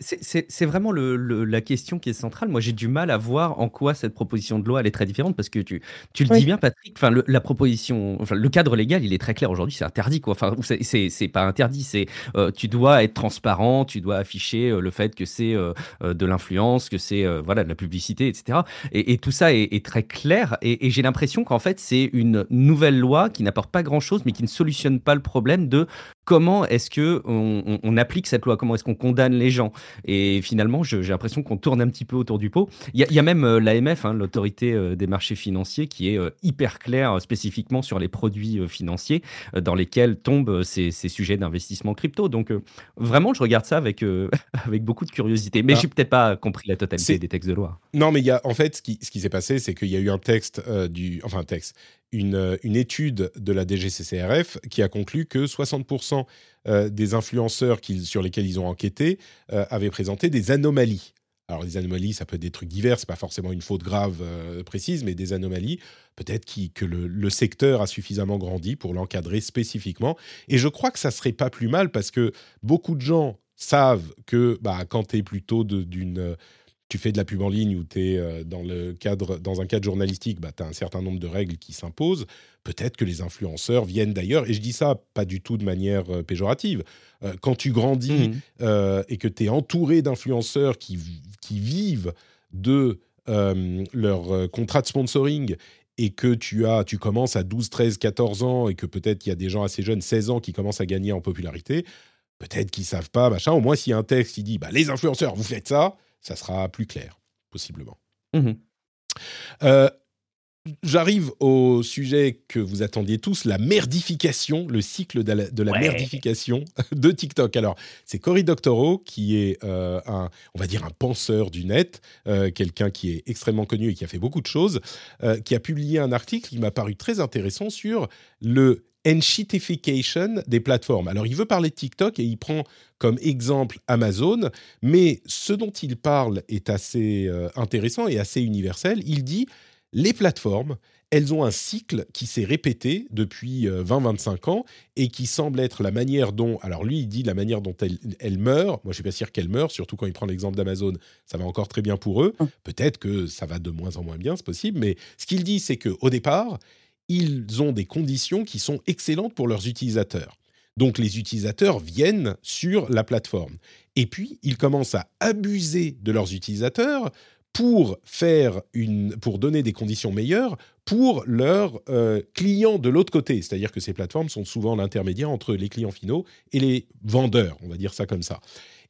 c'est vraiment le, la question qui est centrale. Moi, j'ai du mal à voir en quoi cette proposition de loi elle est très différente parce que tu, tu le dis bien, Patrick. Enfin, la proposition, enfin, le cadre légal, il est très clair aujourd'hui. C'est interdit, quoi. Enfin, c'est pas interdit. C'est euh, tu dois être transparent, tu dois afficher euh, le fait que c'est euh, de l'influence, que c'est voilà de la publicité, etc. Et, tout ça est, très clair. Et, j'ai l'impression qu'en fait, c'est une nouvelle loi qui n'apporte pas grand chose, mais qui ne solutionne pas le problème de comment est-ce que on, applique cette loi, comment est-ce qu'on condamne les gens? Et finalement, j'ai l'impression qu'on tourne un petit peu autour du pot. Il y, a même euh, l'AMF, hein, l'autorité euh, des marchés financiers, qui est euh, hyper claire spécifiquement sur les produits financiers dans lesquels tombent ces, sujets d'investissement crypto. Donc vraiment, je regarde ça avec, avec beaucoup de curiosité. Mais je ah. j'ai peut-être pas compris la totalité des textes de loi. Non, mais il y a, en fait, ce qui, ce qui s'est passé, c'est qu'il y a eu un texte du, enfin un texte, une, une, étude de la DGCCRF qui a conclu que 60% euh, des influenceurs sur lesquels ils ont enquêté euh, avaient présenté des anomalies. Alors les anomalies, ça peut être des trucs divers, c'est pas forcément une faute grave euh, précise, mais des anomalies. Peut-être que le, secteur a suffisamment grandi pour l'encadrer spécifiquement. Et je crois que ça serait pas plus mal parce que beaucoup de gens savent que bah, quand tu es plutôt d'une tu fais de la pub en ligne ou tu es euh, dans, le cadre, dans un cadre journalistique, bah, tu as un certain nombre de règles qui s'imposent. Peut-être que les influenceurs viennent d'ailleurs, et je dis ça pas du tout de manière euh, péjorative. Euh, quand tu grandis mmh. et que tu es entouré d'influenceurs qui, qui vivent de leur contrat de sponsoring et que tu as, tu commences à 12, 13, 14 ans et que peut-être il y a des gens assez jeunes, 16 ans, qui commencent à gagner en popularité, peut-être qu'ils savent pas, machin. Au moins, s'il y a un texte qui dit, bah, les influenceurs, vous faites ça, ça sera plus clair, possiblement. Mmh euh, J'arrive au sujet que vous attendiez tous, la merdification, le cycle de la, merdification de TikTok. Alors, c'est Cory Doctorow qui est euh, un, on va dire un penseur du net, euh, quelqu'un qui est extrêmement connu et qui a fait beaucoup de choses, euh, qui a publié un article qui m'a paru très intéressant sur le enshitification des plateformes. Alors, il veut parler de TikTok et il prend comme exemple Amazon, mais ce dont il parle est assez intéressant et assez universel. Il dit les plateformes, elles ont un cycle qui s'est répété depuis 20-25 euh, ans et qui semble être la manière dont, alors lui il dit la manière dont elles, meurent, moi je suis pas sûr qu'elles meurent, surtout quand il prend l'exemple d'Amazon, ça va encore très bien pour eux, hum. peut-être que ça va de moins en moins bien, c'est possible, mais ce qu'il dit c'est qu'au départ, ils ont des conditions qui sont excellentes pour leurs utilisateurs. Donc les utilisateurs viennent sur la plateforme. Et puis, ils commencent à abuser de leurs utilisateurs pour faire une, pour donner des conditions meilleures pour leurs euh, clients de l'autre côté. C'est-à-dire que ces plateformes sont souvent l'intermédiaire entre les clients finaux et les vendeurs, on va dire ça comme ça.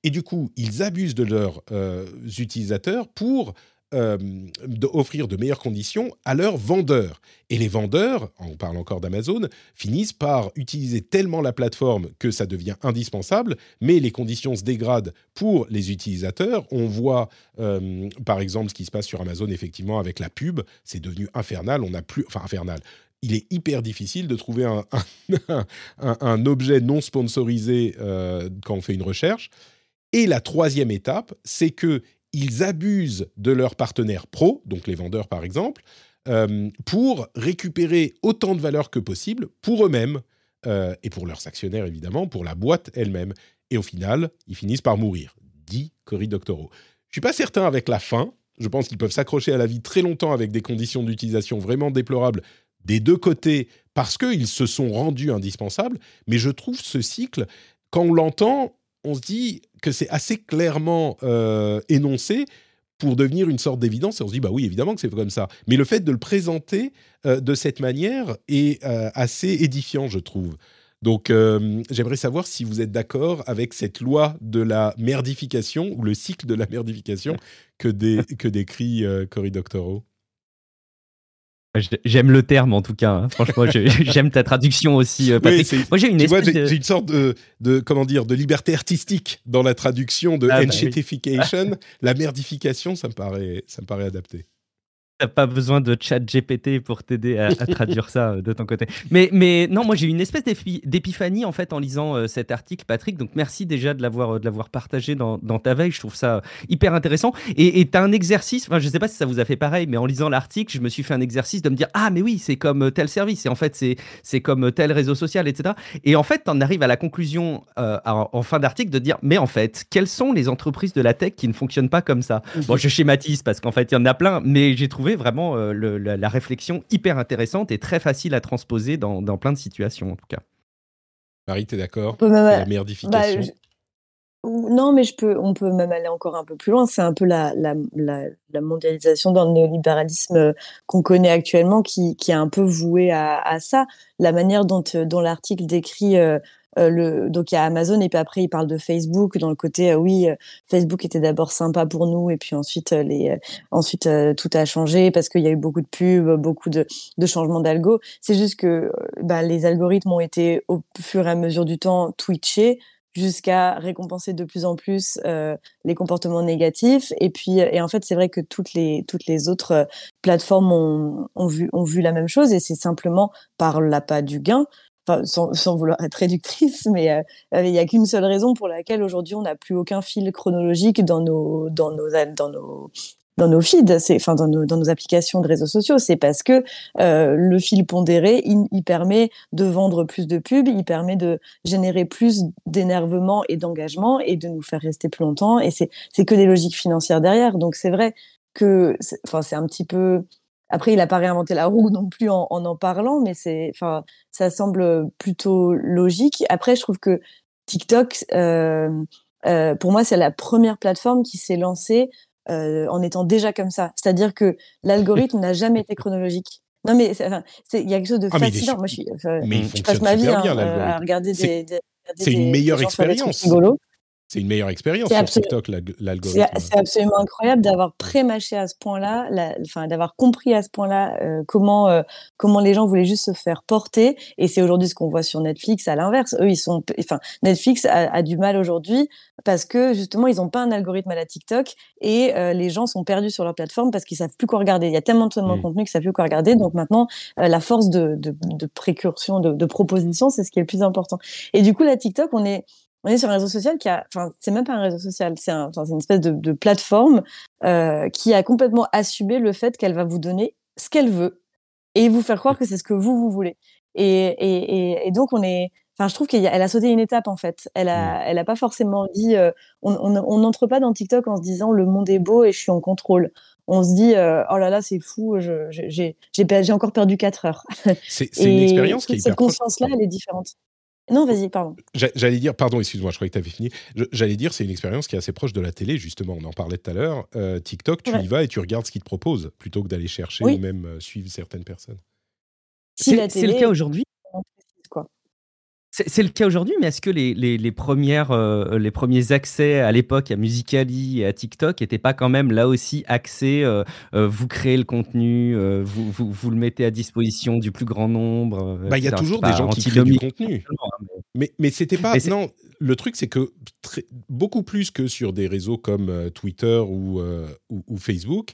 Et du coup, ils abusent de leurs euh, utilisateurs pour euh, d'offrir de meilleures conditions à leurs vendeurs. Et les vendeurs, on parle encore d'Amazon, finissent par utiliser tellement la plateforme que ça devient indispensable, mais les conditions se dégradent pour les utilisateurs. On voit euh, par exemple ce qui se passe sur Amazon effectivement avec la pub, c'est devenu infernal, on n'a plus, enfin infernal, il est hyper difficile de trouver un, un, objet non sponsorisé euh, quand on fait une recherche. Et la troisième étape, c'est que ils abusent de leurs partenaires pro, donc les vendeurs par exemple, euh, pour récupérer autant de valeur que possible pour eux-mêmes euh, et pour leurs actionnaires évidemment, pour la boîte elle-même. Et au final, ils finissent par mourir, dit Cory Doctorow. Je suis pas certain avec la fin. Je pense qu'ils peuvent s'accrocher à la vie très longtemps avec des conditions d'utilisation vraiment déplorables des deux côtés parce qu'ils se sont rendus indispensables. Mais je trouve ce cycle, quand on l'entend, on se dit que c'est assez clairement euh, énoncé pour devenir une sorte d'évidence. Et on se dit, bah oui, évidemment que c'est comme ça. Mais le fait de le présenter euh, de cette manière est euh, assez édifiant, je trouve. Donc, j'aimerais savoir si vous êtes d'accord avec cette loi de la merdification ou le cycle de la merdification que, que décrit Cory Doctorow. J'aime le terme en tout cas. Hein. Franchement, j'aime ta traduction aussi, euh. Moi, j'ai une, de... une sorte de, comment dire de liberté artistique dans la traduction de ah, bah la merdification, ça me paraît, ça me paraît adapté pas besoin de chat GPT pour t'aider à, traduire ça euh, de ton côté. Mais, mais non, moi j'ai eu une espèce d'épiphanie en fait en lisant euh, cet article, Patrick. Donc merci déjà de l'avoir euh, de l'avoir partagé dans, ta veille. Je trouve ça hyper intéressant. Et tu as un exercice. Enfin, je sais pas si ça vous a fait pareil, mais en lisant l'article, je me suis fait un exercice de me dire ah mais oui, c'est comme tel service. Et en fait c'est comme tel réseau social, etc. Et en fait, on arrive à la conclusion en, fin d'article de dire mais en fait, quelles sont les entreprises de la tech qui ne fonctionnent pas comme ça? Bon, je schématise parce qu'en fait il y en a plein, mais j'ai trouvé vraiment euh, la, réflexion hyper intéressante et très facile à transposer dans, plein de situations, en tout cas. Marie, tu es d'accord La merdification bah, Non, mais je peux, on peut même aller encore un peu plus loin. C'est un peu la, la, mondialisation dans le néolibéralisme euh, qu'on connaît actuellement qui, qui, est un peu voué à, ça. La manière dont, euh, dont l'article décrit euh, le, donc il y a Amazon et puis après il parle de Facebook dans le côté euh, oui euh, Facebook était d'abord sympa pour nous et puis ensuite les ensuite tout a changé parce qu'il y a eu beaucoup de pubs beaucoup de, de changements d'algo. C'est juste que bah, les algorithmes ont été au fur et à mesure du temps twitchés jusqu'à récompenser de plus en plus euh, les comportements négatifs. Et puis et en fait c'est vrai que toutes les toutes les autres plateformes ont, ont vu ont vu la même chose et c'est simplement par l'appât du gain sans, sans, vouloir être réductrice, mais euh, euh, il n'y a qu'une seule raison pour laquelle aujourd'hui on n'a plus aucun fil chronologique dans nos dans nos dans nos dans nos feeds, c'est enfin dans nos, dans nos applications de réseaux sociaux, c'est parce que euh, le fil pondéré, il, il, permet de vendre plus de pubs, il permet de générer plus d'énervement et d'engagement et de nous faire rester plus longtemps. Et c'est c'est que des logiques financières derrière. Donc c'est vrai que enfin c'est un petit peu après, il n'a pas réinventé la roue non plus en en, en parlant, mais c'est, enfin, ça semble plutôt logique. Après, je trouve que TikTok, euh, euh, pour moi, c'est la première plateforme qui s'est lancée euh, en étant déjà comme ça. C'est-à-dire que l'algorithme n'a jamais été chronologique. Non, mais il y a quelque chose de ah, fascinant. Moi, je, suis, je passe ma vie hein, à regarder des, C'est une meilleure expérience. C'est une meilleure expérience sur TikTok, l'algorithme. C'est absolument incroyable d'avoir pré-mâché à ce point-là, enfin, d'avoir compris à ce point-là euh, comment, euh, comment les gens voulaient juste se faire porter. Et c'est aujourd'hui ce qu'on voit sur Netflix à l'inverse. Eux, ils sont, enfin, Netflix a, du mal aujourd'hui parce que justement, ils n'ont pas un algorithme à la TikTok et euh, les gens sont perdus sur leur plateforme parce qu'ils savent plus quoi regarder. Il y a tellement de mmh. contenu qu'ils savent plus quoi regarder. Donc maintenant, la force de, de, de précursion, de, de proposition, c'est ce qui est le plus important. Et du coup, la TikTok, on est on est sur un réseau social qui a, enfin, c'est même pas un réseau social, c'est un, une espèce de, de plateforme euh, qui a complètement assumé le fait qu'elle va vous donner ce qu'elle veut et vous faire croire que c'est ce que vous vous voulez. Et, et, et, donc on est, enfin, je trouve qu'elle a, a sauté une étape en fait. Elle a, mmh. elle a pas forcément dit, euh, on n'entre pas dans TikTok en se disant le monde est beau et je suis en contrôle. On se dit, euh, oh là là, c'est fou, j'ai encore perdu 4 heures. C'est une expérience qui est Cette conscience-là, elle est différente. Non, vas-y, pardon. J'allais dire, pardon, excuse-moi, je croyais que tu avais fini. J'allais dire, c'est une expérience qui est assez proche de la télé, justement. On en parlait tout à l'heure. Euh, TikTok, tu y vas et tu regardes ce qu'ils te proposent plutôt que d'aller chercher ou même euh, suivre certaines personnes. c'est le cas aujourd'hui c'est le cas aujourd'hui, mais est-ce que les, les, premières, euh, les premiers accès à l'époque à Musicali et à TikTok n'étaient pas quand même là aussi axés euh, euh, Vous créez le contenu, vous, vous, vous, le mettez à disposition du plus grand nombre bah, Il y a toujours des gens qui créent du contenu. Hein, mais, mais c'était pas. non, le truc, c'est que beaucoup plus que sur des réseaux comme Twitter ou, ou, ou Facebook,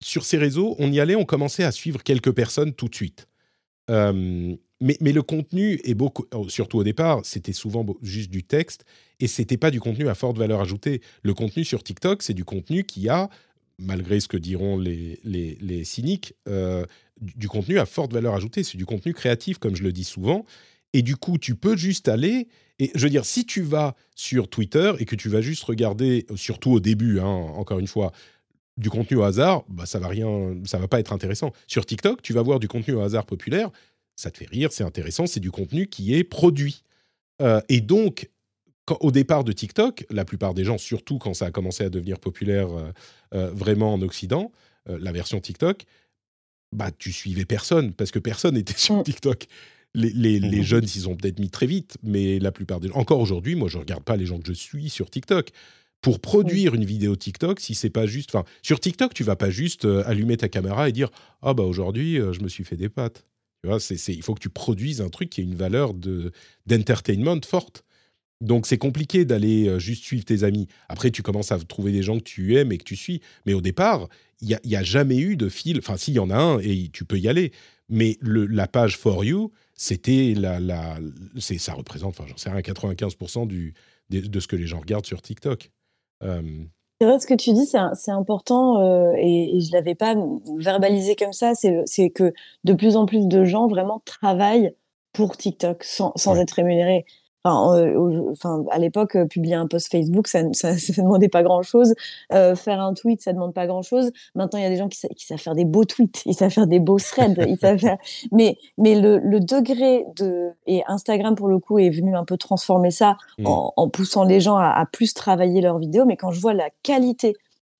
sur ces réseaux, on y allait, on commençait à suivre quelques personnes tout de suite mais, le contenu est beaucoup, oh, surtout au départ, c'était souvent juste du texte et c'était pas du contenu à forte valeur ajoutée. Le contenu sur TikTok, c'est du contenu qui a, malgré ce que diront les, les, cyniques, euh, du, contenu à forte valeur ajoutée. C'est du contenu créatif, comme je le dis souvent. Et du coup, tu peux juste aller. Et je veux dire, si tu vas sur Twitter et que tu vas juste regarder, surtout au début, hein, encore une fois, du contenu au hasard, bah ça va rien, ça va pas être intéressant. Sur TikTok, tu vas voir du contenu au hasard populaire, ça te fait rire, c'est intéressant, c'est du contenu qui est produit. Euh, et donc, au départ de TikTok, la plupart des gens, surtout quand ça a commencé à devenir populaire euh, euh, vraiment en Occident, la version TikTok, bah tu suivais personne parce que personne n'était sur mm. TikTok. Les, les, les jeunes s'y ont peut-être mis très vite, mais la plupart des gens, encore aujourd'hui, moi je regarde pas les gens que je suis sur TikTok. Pour produire une vidéo TikTok, si c'est pas juste, enfin sur TikTok, tu vas pas juste allumer ta caméra et dire ah bah aujourd'hui je me suis fait des pâtes il faut que tu produises un truc qui ait une valeur d'entertainment forte. Donc c'est compliqué d'aller euh, juste suivre tes amis. Après, tu commences à trouver des gens que tu aimes et que tu suis. Mais au départ, il n'y a, jamais eu de fil. Enfin, s'il y en a un et tu peux y aller. Mais le, la page For You, c'était la, ça représente, enfin, j'en sais rien, 95% du, de, ce que les gens regardent sur TikTok. Euh, c'est vrai ce que tu dis, c'est important euh, et, et, je l'avais pas verbalisé comme ça. C'est que de plus en plus de gens vraiment travaillent pour TikTok sans, sans être rémunérés. Enfin, euh, enfin, à l'époque, euh, publier un post Facebook, ça ne demandait pas grand-chose. Euh, faire un tweet, ça ne demande pas grand-chose. Maintenant, il y a des gens qui, qui, savent faire des beaux tweets, ils savent faire des beaux threads, ils savent faire... Mais, mais le, le, degré de... Et Instagram, pour le coup, est venu un peu transformer ça mmh. en, en, poussant les gens à, à, plus travailler leurs vidéos. Mais quand je vois la qualité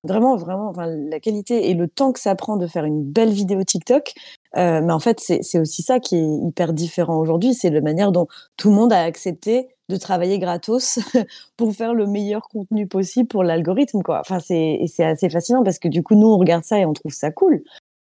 Vraiment, vraiment, enfin, la qualité et le temps que ça prend de faire une belle vidéo TikTok. Euh, mais en fait, c'est aussi ça qui est hyper différent aujourd'hui. C'est la manière dont tout le monde a accepté de travailler gratos pour faire le meilleur contenu possible pour l'algorithme, quoi. Enfin, c'est assez fascinant parce que du coup, nous, on regarde ça et on trouve ça cool.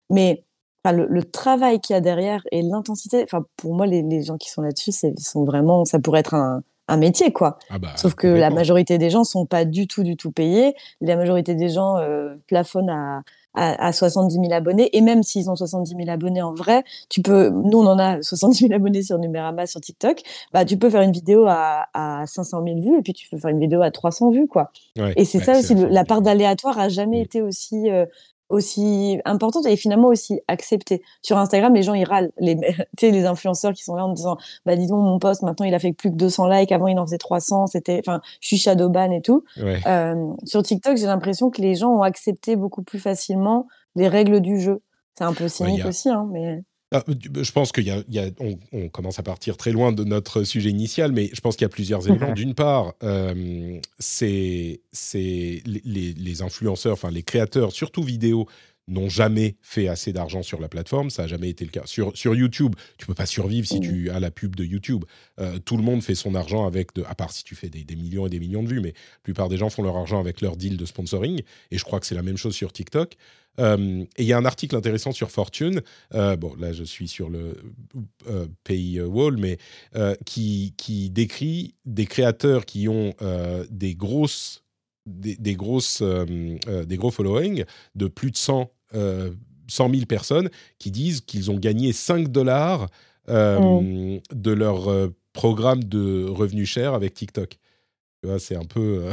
Mais enfin, le, le travail qu'il y a derrière et l'intensité, enfin, pour moi, les, les gens qui sont là-dessus, sont vraiment, ça pourrait être un, un métier, quoi. Ah bah, Sauf que la majorité des gens sont pas du tout, du tout payés. La majorité des gens euh, plafonnent à, à, 70 000 abonnés. Et même s'ils ont 70 000 abonnés en vrai, tu peux, nous, on en a 70 000 abonnés sur Numérama, sur TikTok. Bah, tu peux faire une vidéo à, à 500 000 vues et puis tu peux faire une vidéo à 300 vues, quoi. et c'est ça aussi, la part d'aléatoire a jamais été aussi euh, aussi importante et finalement aussi acceptée. Sur Instagram, les gens ils râlent, les, les influenceurs qui sont là en disant bah dis donc mon post maintenant il a fait plus que 200 likes, avant il en faisait 300, c'était enfin je suis shadowban et tout. Euh, sur TikTok, j'ai l'impression que les gens ont accepté beaucoup plus facilement les règles du jeu. C'est un peu cynique aussi, hein, mais. Ah, bah, je pense qu'on y a, on, commence à partir très loin de notre sujet initial, mais je pense qu'il y a plusieurs éléments. D'une part, euh, c'est les, les, influenceurs, enfin les créateurs, surtout vidéo, n'ont jamais fait assez d'argent sur la plateforme. Ça n'a jamais été le cas. Sur, sur YouTube, tu peux pas survivre si tu as la pub de YouTube. Euh, tout le monde fait son argent avec, de, à part si tu fais des, millions et des millions de vues, mais la plupart des gens font leur argent avec leur deal de sponsoring. Et je crois que c'est la même chose sur TikTok. Euh, et il y a un article intéressant sur Fortune. Euh, bon, là, je suis sur le pays Wall, mais qui, qui décrit des créateurs qui ont des grosses des, grosses, des gros following de plus de 100 euh, 100 000 personnes qui disent qu'ils ont gagné 5 dollars euh, mm. de leur euh, programme de revenus chers avec TikTok. C'est un peu.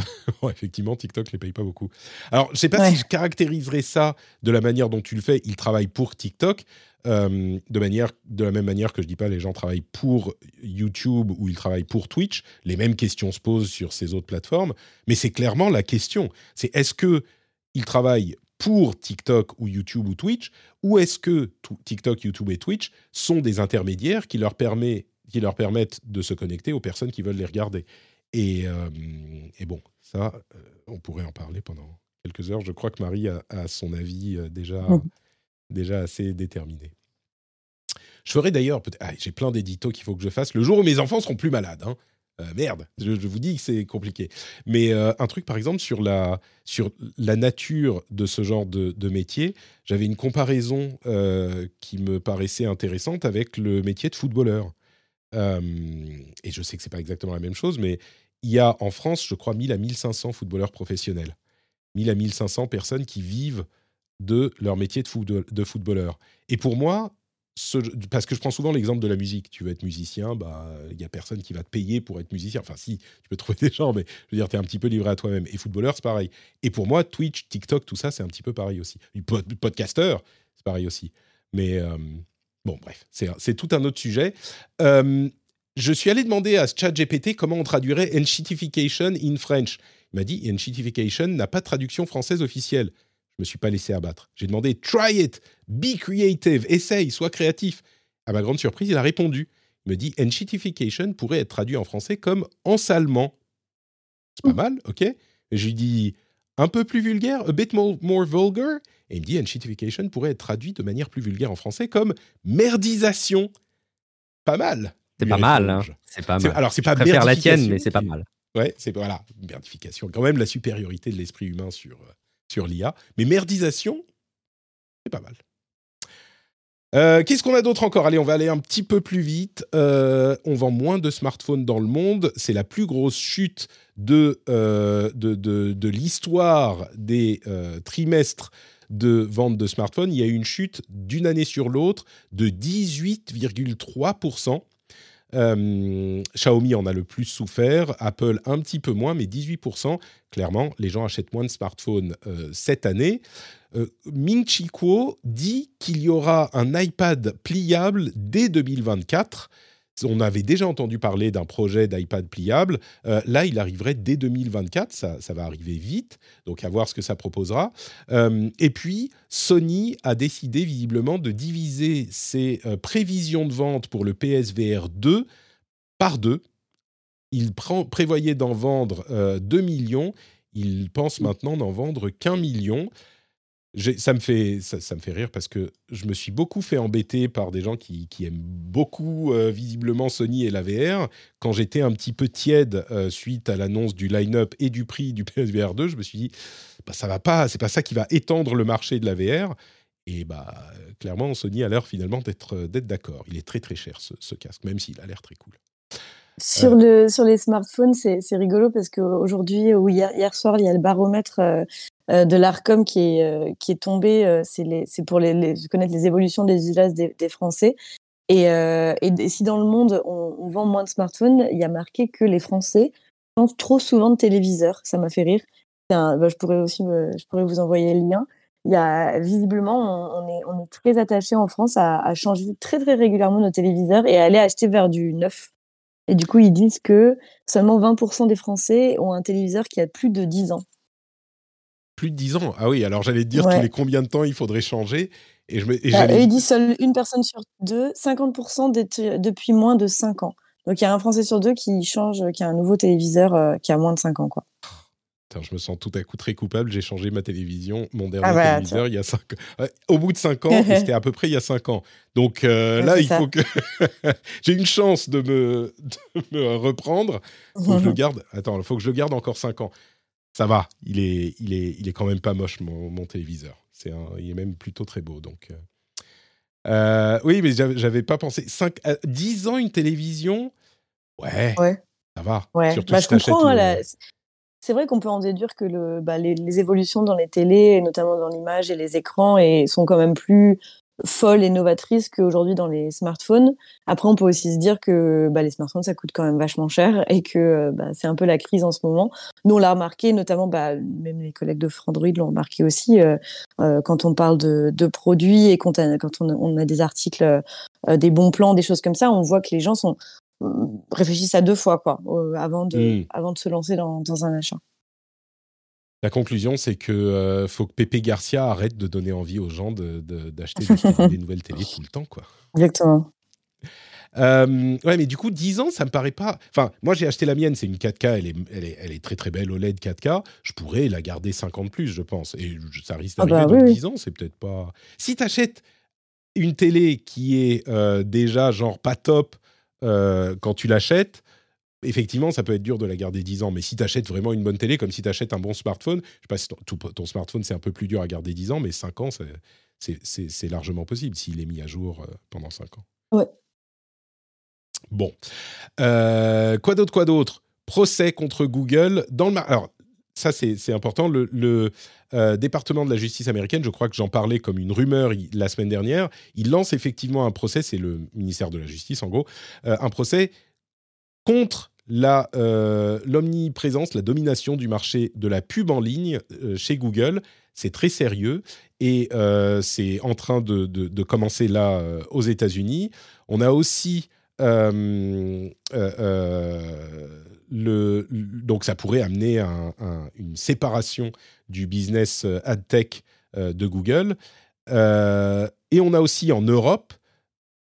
Euh, effectivement, TikTok ne les paye pas beaucoup. Alors, je ne sais pas si je caractériserais ça de la manière dont tu le fais. Ils travaillent pour TikTok. de, manière, de la même manière que je ne dis pas les gens travaillent pour YouTube ou ils travaillent pour Twitch. Les mêmes questions se posent sur ces autres plateformes. Mais c'est clairement la question. C'est est-ce qu'ils travaillent pour TikTok ou YouTube ou Twitch, ou est-ce que TikTok, YouTube et Twitch sont des intermédiaires qui leur, permet, qui leur permettent de se connecter aux personnes qui veulent les regarder? Et, euh, bon, ça, euh, on pourrait en parler pendant quelques heures. Je crois que Marie a, son avis euh, déjà, mmh. déjà assez déterminé. Je ferai d'ailleurs, ah, j'ai plein d'éditos qu'il faut que je fasse le jour où mes enfants seront plus malades. Hein. Euh, merde, je, vous dis que c'est compliqué. Mais euh, un truc, par exemple, sur la, sur la nature de ce genre de, métier, j'avais une comparaison euh, qui me paraissait intéressante avec le métier de footballeur. et je sais que c'est pas exactement la même chose, mais il y a en France, je crois, 1000 à 1500 footballeurs professionnels. 1000 à 1500 personnes qui vivent de leur métier de, de footballeur. Et pour moi, parce que je prends souvent l'exemple de la musique. Tu veux être musicien, bah il y a personne qui va te payer pour être musicien. Enfin, si, tu peux trouver des gens, mais je veux dire, tu es un petit peu livré à toi-même. Et footballeur, c'est pareil. Et pour moi, Twitch, TikTok, tout ça, c'est un petit peu pareil aussi. Podcaster, c'est pareil aussi. Mais euh, bon, bref, c'est tout un autre sujet. Euh, je suis allé demander à ChatGPT comment on traduirait enshitification in French. Il m'a dit enshitification n'a pas de traduction française officielle. Je me suis pas laissé abattre. J'ai demandé try it, be creative, essaye, sois créatif. À ma grande surprise, il a répondu. Il me dit enshitification pourrait être traduit en français comme ensalement. C'est pas mal, ok je lui dis un peu plus vulgaire, a bit more, vulgar. Et il me dit enshitification pourrait être traduit de manière plus vulgaire en français comme merdisation. Pas mal. C'est pas mal. Hein. C'est pas mal. Alors c'est pas préfère la tienne, mais c'est pas mal. Ouais, c'est voilà, merdification. Quand même la supériorité de l'esprit humain sur euh, sur l'IA. Mais merdisation, c'est pas mal. Euh, qu'est-ce qu'on a d'autre encore? Allez, on va aller un petit peu plus vite. Euh, on vend moins de smartphones dans le monde. C'est la plus grosse chute de, euh, de, de, l'histoire des trimestres de vente de smartphones. Il y a eu une chute d'une année sur l'autre de 18,3%. Euh, Xiaomi en a le plus souffert, Apple un petit peu moins, mais 18%. Clairement, les gens achètent moins de smartphones euh, cette année. Euh, Ming Chi Kuo dit qu'il y aura un iPad pliable dès 2024 on avait déjà entendu parler d'un projet d'iPad pliable. Euh, là, il arriverait dès 2024. Ça, va arriver vite. Donc, à voir ce que ça proposera. Euh, et puis, Sony a décidé visiblement de diviser ses euh, prévisions de vente pour le PSVR 2 par deux. Il prévoyait d'en vendre 2 millions. Il pense maintenant d'en vendre qu'un million ça me, fait, ça, me fait rire parce que je me suis beaucoup fait embêter par des gens qui, aiment beaucoup euh, visiblement Sony et la VR. Quand j'étais un petit peu tiède euh, suite à l'annonce du line-up et du prix du PSVR 2, je me suis dit, bah, ça va pas, c'est pas ça qui va étendre le marché de la VR. Et bah, clairement, Sony a l'air finalement d'être d'accord. Il est très très cher ce, casque, même s'il a l'air très cool. Sur, euh. le, sur les smartphones, c'est rigolo parce qu'aujourd'hui, ou hier, hier soir, il y a le baromètre euh, de l'ARCOM qui est, euh, qui est tombé. Euh, c'est pour les, connaître les évolutions des usages des, Français. Et, et, si dans le monde, on, vend moins de smartphones, il y a marqué que les Français changent trop souvent de téléviseur. Ça m'a fait rire. Bah, je pourrais aussi je pourrais vous envoyer le lien. Il y a, visiblement, on, est, on est très attaché en France à, à, changer très très régulièrement nos téléviseurs et à aller acheter vers du neuf. Et du coup, ils disent que seulement 20% des Français ont un téléviseur qui a plus de 10 ans plus de 10 ans. Ah oui, alors j'allais te dire tous les combien de temps il faudrait changer. Et je me, et bah, il dit seule une personne sur deux, 50% depuis moins de 5 ans. Donc il y a un Français sur deux qui change, qui a un nouveau téléviseur euh, qui a moins de 5 ans. Quoi. je me sens tout à coup très coupable. J'ai changé ma télévision, mon dernier Ah bah, téléviseur, il y a 5 ans. Au bout de 5 ans, c'était à peu près il y a 5 ans. Donc euh, Ouais, là, il ça. faut que. J'ai une chance de me, de me reprendre. faut que je le garde. Attends, il faut que je le garde encore 5 ans. Ça va, il est, il est, il est quand même pas moche, mon, mon téléviseur. C'est un, il est même plutôt très beau. Donc, euh. Euh, oui, mais j'avais pas pensé. 5, 10 ans, une télévision? Ouais, Ouais. ça va. Ouais, Surtout bah, si je comprends. la- C'est vrai qu'on peut en déduire que le, bah, les, les évolutions dans les télés, et notamment dans l'image et les écrans, et, sont quand même plus folles et novatrices qu'aujourd'hui dans les smartphones. Après, on peut aussi se dire que bah, les smartphones, ça coûte quand même vachement cher et que euh, bah, c'est un peu la crise en ce moment. Nous, on l'a remarqué, notamment, bah, même les collègues de Frandroid l'ont remarqué aussi, euh, euh, quand on parle de, de produits et quand, on- quand on, a, on a des articles, euh, des bons plans, des choses comme ça, on voit que les gens sont euh, réfléchissent à deux fois quoi, euh, avant, de, Mm. avant de se lancer dans, dans un achat. La conclusion, c'est que euh, faut que Pepe Garcia arrête de donner envie aux gens de- de- d'acheter des, télé- des nouvelles télés tout le temps, quoi. Exactement. Euh, ouais, mais du coup, 10 ans, ça me paraît pas. Enfin, moi, j'ai acheté la mienne, c'est une 4K, elle est, elle, est, elle est très très belle OLED 4K. Je pourrais la garder 5 ans de plus, je pense. Et ça risque Ah d'arriver bah dans oui, 10 ans, c'est peut-être pas. Si tu achètes une télé qui est euh, déjà genre pas top euh, quand tu l'achètes, effectivement, ça peut être dur de la garder 10 ans. Mais si tu achètes vraiment une bonne télé, comme si tu achètes un bon smartphone, je sais pas si ton, smartphone c'est un peu plus dur à garder 10 ans, mais 5 ans, c'est- largement possible s'il est mis à jour euh, pendant 5 ans. Ouais. Bon. Euh, quoi d'autre, quoi d'autre? Procès contre Google dans le... Alors, ça, c'est c'est important. Le, le, euh, département de la justice américaine, je crois que j'en parlais comme une rumeur il- la semaine dernière, il lance effectivement un procès, c'est le ministère de la Justice en gros, euh, un procès contre la, euh, l'omniprésence, la domination du marché de la pub en ligne euh, chez Google. C'est très sérieux et euh, c'est en train de, de- commencer là aux États-Unis. On a aussi le, donc ça pourrait amener un- un- une séparation du business ad tech de Google. Et on a aussi en Europe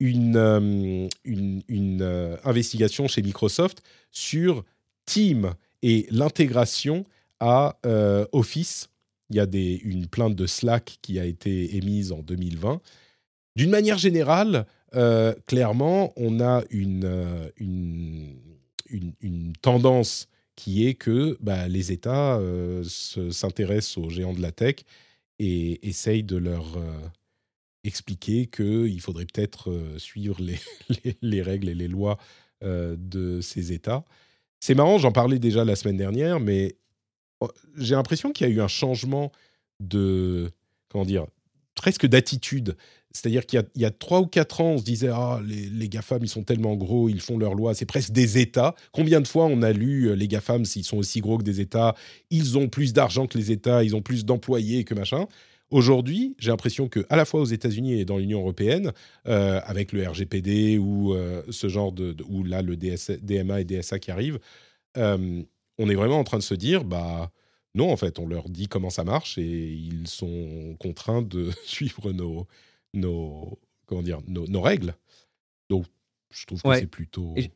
une, euh, une, une, euh, investigation chez Microsoft sur Team et l'intégration à euh, Office. Il y a une plainte de Slack qui a été émise en 2020. D'une manière générale, clairement, on a une, une, tendance qui est que bah, les États se- s'intéressent aux géants de la tech et essayent de leur expliquer qu'il faudrait peut-être euh, suivre les, les, les règles et les lois euh, de ces États. C'est marrant, j'en parlais déjà la semaine dernière, mais oh, j'ai l'impression qu'il y a eu un changement de, comment dire, presque d'attitude. C'est-à-dire qu'il y a- il y, a trois ou quatre ans, on se disait ah les, les gafam ils sont tellement gros, ils font leurs lois, c'est presque des États. Combien de fois on a lu euh, les gafam s'ils sont aussi gros que des États, ils ont plus d'argent que les États, ils ont plus d'employés que machin. Aujourd'hui, j'ai l'impression que à la fois aux États-Unis et dans l'Union européenne, euh, avec le RGPD ou euh, ce genre de, de- ou là le DS, DMA et DSA qui arrivent, euh, on est vraiment en train de se dire bah non en fait, on leur dit comment ça marche et ils sont contraints de suivre nos nos comment dire nos, nos règles. Donc je trouve que Ouais. c'est plutôt. Et-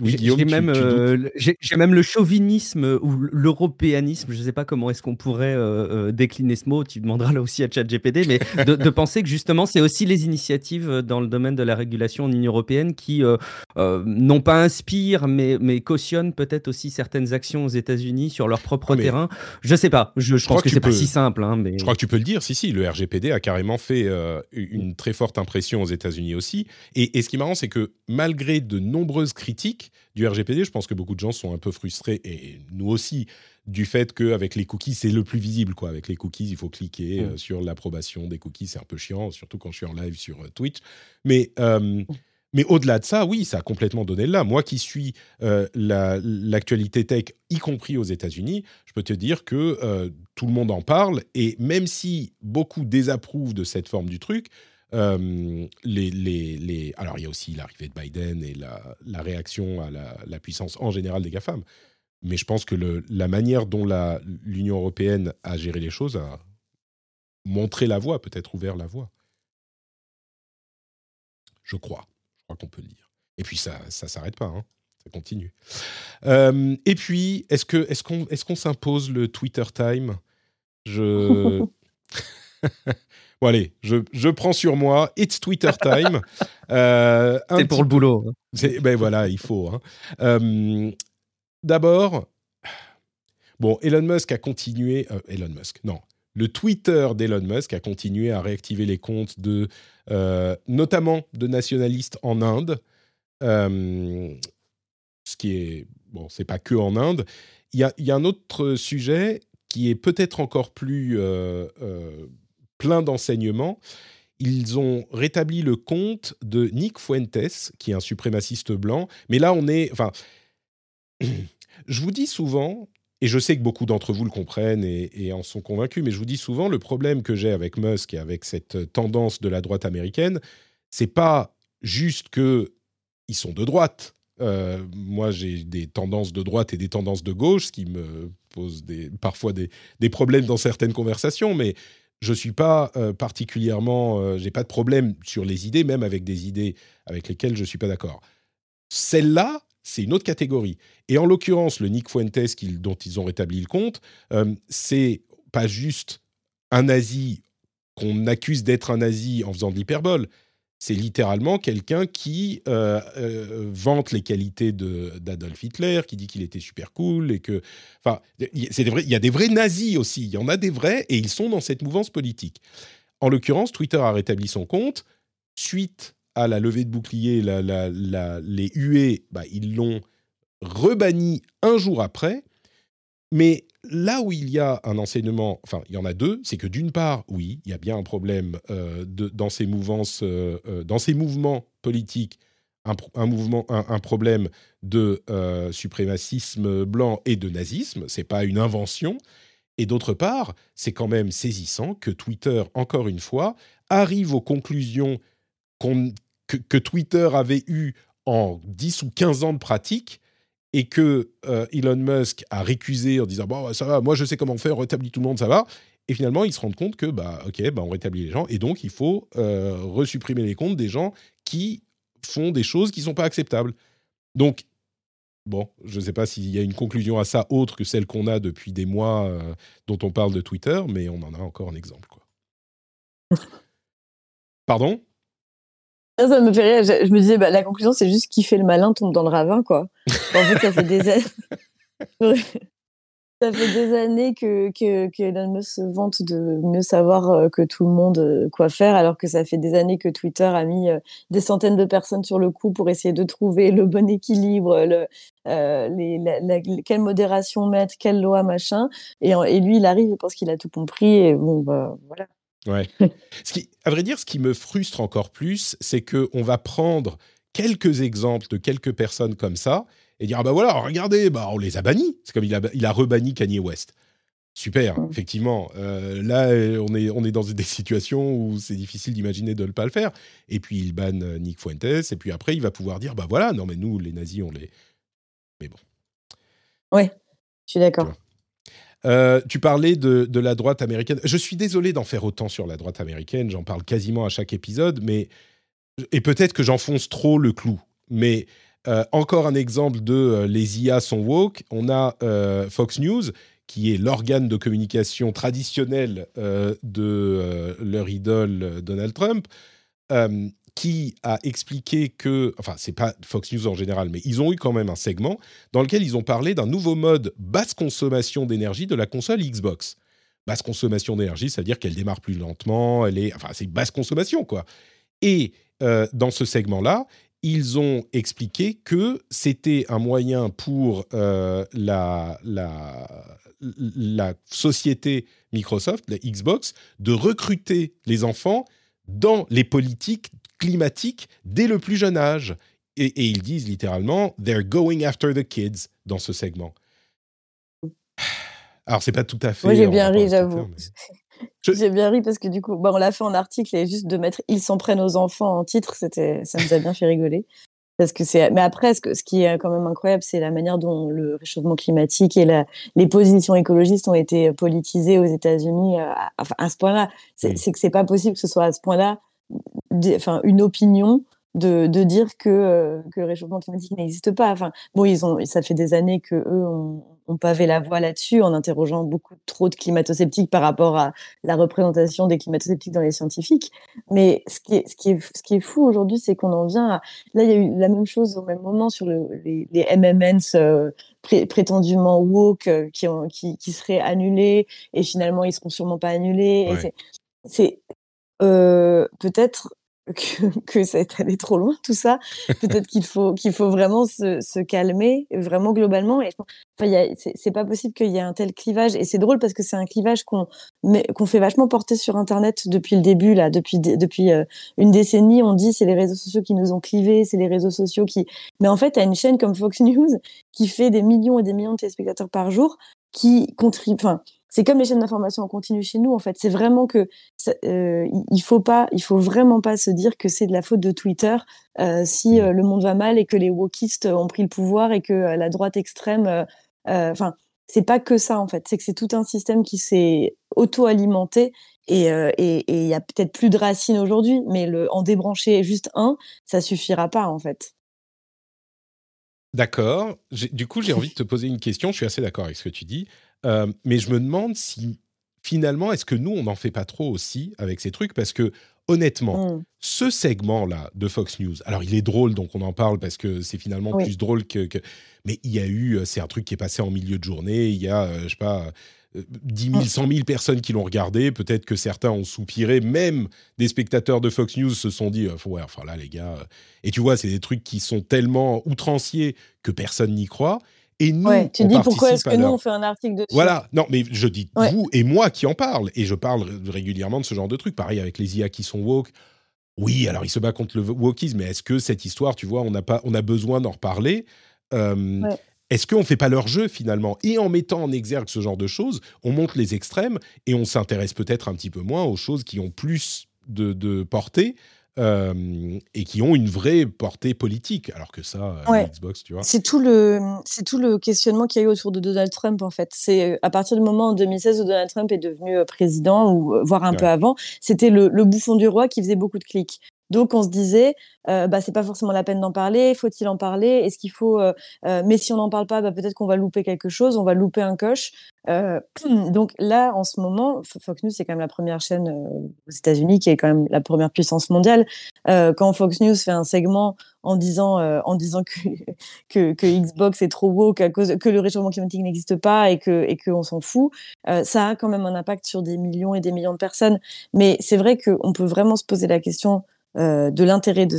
oui, J'ai- même, euh, le- j'ai même le chauvinisme ou l'européanisme, je ne sais pas comment est-ce qu'on pourrait euh, euh, décliner ce mot, tu demanderas là aussi à ChatGPT, mais de, de penser que justement c'est aussi les initiatives dans le domaine de la régulation en Union européenne qui euh, non pas inspirent, mais, mais cautionnent peut-être aussi certaines actions aux États-Unis sur leur propre Ah, terrain. Je sais pas, je, pense que que, c'est pas si simple. Hein, mais... Je crois que tu peux le dire. Si, si, le RGPD a carrément fait une très forte impression aux États-Unis aussi. Et, et ce qui est marrant, c'est que malgré de nombreuses critiques du RGPD, je pense que beaucoup de gens sont un peu frustrés, et nous aussi, du fait qu'avec les cookies, c'est le plus visible. Quoi. Avec les cookies, il faut cliquer euh, sur l'approbation des cookies. C'est un peu chiant, surtout quand je suis en live sur euh, Twitch. Mais. euh, mais au-delà de ça, oui, ça a complètement donné là. Moi qui suis euh, la- l'actualité tech, y compris aux États-Unis, je peux te dire que euh, tout le monde en parle. Et même si beaucoup désapprouvent de cette forme du truc, euh, alors il y a aussi l'arrivée de Biden et la, réaction à la, puissance en général des GAFAM. Mais je pense que la manière dont l'Union européenne a géré les choses a montré la voie, peut-être ouvert la voie. Je crois. Je crois qu'on peut le dire. Et puis ça ça s'arrête pas. hein. ça continue. Euh, et puis, est-ce qu'on est-ce qu'on s'impose le Twitter time? Je Bon allez, je, je, prends sur moi. It's Twitter time. Euh, c'est pour le boulot. Ben voilà, il faut. Hein. Euh, d'abord, bon, Elon Musk a continué. Euh, Elon Musk, non. Le Twitter d'Elon Musk a continué à réactiver les comptes de, notamment de nationalistes en Inde. ce qui est bon, c'est pas que en Inde. Il y a, y a, un autre sujet qui est peut-être encore plus plein d'enseignements. Ils ont rétabli le compte de Nick Fuentes, qui est un suprémaciste blanc. Mais là, on est. Enfin, je vous dis souvent, et je sais que beaucoup d'entre vous le comprennent et, en sont convaincus, mais je vous dis souvent, le problème que j'ai avec Musk et avec cette tendance de la droite américaine, c'est pas juste que ils sont de droite. Euh, moi, j'ai des tendances de droite et des tendances de gauche, ce qui me pose parfois des problèmes dans certaines conversations, mais je suis pas euh, particulièrement, euh, j'ai pas de problème sur les idées, même avec des idées avec lesquelles je suis pas d'accord. Celle-là, c'est une autre catégorie. Et en l'occurrence, le Nick Fuentes dont ils ont rétabli le compte, euh, c'est pas juste un nazi qu'on accuse d'être un nazi en faisant de l'hyperbole. C'est littéralement quelqu'un qui euh, euh, vante les qualités d'Adolf Hitler, qui dit qu'il était super cool et que, enfin, il y a des vrais nazis aussi. Il y en a des vrais et ils sont dans cette mouvance politique. En l'occurrence, Twitter a rétabli son compte suite à la levée de bouclier, les huées, bah, ils l'ont rebanni un jour après. Mais là où il y a un enseignement, enfin, il y en a deux, c'est que d'une part, oui, il y a bien un problème euh, dans ces mouvances, euh, euh, dans ces mouvements politiques, un, mouvement, un, problème de suprémacisme blanc et de nazisme. C'est pas une invention. Et d'autre part, c'est quand même saisissant que Twitter, encore une fois, arrive aux conclusions que, que, Twitter avait eues en 10 ou 15 ans de pratique et que euh, Elon Musk a récusé en disant bon ça va moi je sais comment faire on rétablit tout le monde ça va. Et finalement ils se rendent compte que bah ok bah on rétablit les gens et donc il faut euh, resupprimer les comptes des gens qui font des choses qui sont pas acceptables. Donc bon je ne sais pas s'il y a une conclusion à ça autre que celle qu'on a depuis des mois euh, dont on parle de Twitter mais on en a encore un exemple quoi. Pardon? Ça me fait rire. Je, me disais, bah, la conclusion, c'est juste qui fait le malin tombe dans le ravin, quoi. en fait, ça fait des années. ça fait des années que, que, que, Elon Musk se vante de mieux savoir euh, que tout le monde euh, quoi faire, alors que ça fait des années que Twitter a mis euh, des centaines de personnes sur le coup pour essayer de trouver le bon équilibre, le, les, quelle modération mettre, quelle loi, machin. Et, et lui, il arrive, il pense qu'il a tout compris, et bon, bah, voilà. Ouais. ce qui, à vrai dire, ce qui me frustre encore plus, c'est qu'on va prendre quelques exemples de quelques personnes comme ça et dire ah bah voilà, regardez, bah on les a bannis. C'est comme il a, il a rebanni Kanye West. Super, mm. effectivement. Euh, là, on est, on est dans des situations où c'est difficile d'imaginer de ne pas le faire. Et puis, il banne euh, Nick Fuentes. Et puis après, il va pouvoir dire, bah voilà, non mais nous, les nazis, on les... Mais bon. Ouais, je suis d'accord. Euh, tu parlais de, la droite américaine. Je suis désolé d'en faire autant sur la droite américaine. J'en parle quasiment à chaque épisode, mais et peut-être que j'enfonce trop le clou. Mais euh, encore un exemple de euh, les IA sont woke. On a Fox News qui est l'organe de communication traditionnel de leur idole Donald Trump qui a expliqué que, enfin, c'est pas Fox News en général, mais ils ont eu quand même un segment dans lequel ils ont parlé d'un nouveau mode basse consommation d'énergie de la console Xbox. Basse consommation d'énergie, c'est-à-dire qu'elle démarre plus lentement, elle est, enfin, c'est basse consommation, quoi. Et euh, dans ce segment-là, ils ont expliqué que c'était un moyen pour euh, la, la, la société Microsoft, la Xbox, de recruter les enfants dans les politiques climatique dès le plus jeune âge. Et, ils disent littéralement They're going after the kids dans ce segment. Alors, c'est pas tout à fait. Moi, j'ai bien ri, j'avoue. J'ai bien ri parce que du coup, bah, on l'a fait en article et juste de mettre Ils s'en prennent aux enfants en titre, c'était, ça nous a bien fait rigoler. Parce que c'est, mais après, ce, ce, qui est quand même incroyable, c'est la manière dont le réchauffement climatique et la, les positions écologistes ont été politisées aux États-Unis euh, à, à, ce point-là. C'est, c'est que c'est pas possible que ce soit à ce point-là enfin, une opinion de, de dire que, euh, que le réchauffement climatique n'existe pas. Enfin, bon, ils ont, ça fait des années que eux ont, ont pavé la voie là-dessus en interrogeant beaucoup trop de climato-sceptiques par rapport à la représentation des climato-sceptiques dans les scientifiques. Mais ce qui est, ce qui est, ce qui est fou aujourd'hui, c'est qu'on en vient à... Là, il y a eu la même chose au même moment sur le, les, les MMNs euh, pré prétendument woke euh, qui, ont, qui, qui seraient annulés et finalement, ils seront sûrement pas annulés. Ouais. C'est peut-être que, ça est allé trop loin tout ça. Peut-être qu'il faut qu'il faut vraiment se, calmer, vraiment globalement. Et enfin, c'est pas possible qu'il y ait un tel clivage. Et c'est drôle parce que c'est un clivage qu'on qu'on fait vachement porter sur Internet depuis le début là, depuis depuis euh, une décennie. On dit c'est les réseaux sociaux qui nous ont clivés, c'est les réseaux sociaux qui. Mais en fait, à une chaîne comme Fox News qui fait des millions et des millions de téléspectateurs par jour, qui contribue. C'est comme les chaînes d'information en continu chez nous en fait c'est vraiment que euh, il faut pas il faut vraiment pas se dire que c'est de la faute de Twitter euh, si euh, le monde va mal et que les wokistes ont pris le pouvoir et que la droite extrême enfin c'est pas que ça en fait c'est que c'est tout un système qui s'est auto-alimenté et il y a peut-être plus de racines aujourd'hui mais le en débrancher juste un ça suffira pas en fait D'accord. Du coup, j'ai envie de te poser une question. Je suis assez d'accord avec ce que tu dis. Euh, mais je me demande si finalement, est-ce que nous, on n'en fait pas trop aussi avec ces trucs? Parce que honnêtement, mmh. ce segment-là de Fox News, alors il est drôle, donc on en parle parce que c'est finalement oui. plus drôle que, que, Mais il y a eu, c'est un truc qui est passé en milieu de journée, il y a, euh, je sais pas... 10 000, 100 000 personnes qui l'ont regardé. Peut-être que certains ont soupiré. Même des spectateurs de Fox News se sont dit Ouais, enfin là, les gars. Et tu vois, c'est des trucs qui sont tellement outranciers que personne n'y croit. Et nous, ouais, tu on dis pourquoi est-ce que leur... nous on fait un article dessus? Voilà, non, mais je dis ouais. vous et moi qui en parle, et je parle régulièrement de ce genre de trucs. Pareil avec les IA qui sont woke. Oui, alors il se bat contre le wokisme, mais est-ce que cette histoire, tu vois, on a pas, on a besoin d'en reparler? Euh, ouais. Est-ce qu'on ne fait pas leur jeu finalement? Et en mettant en exergue ce genre de choses, on monte les extrêmes et on s'intéresse peut-être un petit peu moins aux choses qui ont plus de, de portée euh, et qui ont une vraie portée politique, alors que ça, ouais. Xbox, tu vois. C'est tout le, c'est tout le questionnement qu'il y a eu autour de Donald Trump en fait. C'est euh, à partir du moment en 2016 où Donald Trump est devenu euh, président ou voire un ouais. peu avant, c'était le, le, bouffon du roi qui faisait beaucoup de clics. Donc on se disait, euh, bah c'est pas forcément la peine d'en parler. Faut-il en parler? Est-ce qu'il faut euh, euh, Mais si on n'en parle pas, bah, peut-être qu'on va louper quelque chose. On va louper un coche. donc là, en ce moment, Fox News c'est quand même la première chaîne aux États-Unis qui est quand même la première puissance mondiale. quand Fox News fait un segment en disant en disant que, que, que Xbox est trop woke à cause que le réchauffement climatique n'existe pas et que et qu'on s'en fout, ça a quand même un impact sur des millions et des millions de personnes. Mais c'est vrai qu'on peut vraiment se poser la question euh, de l'intérêt de,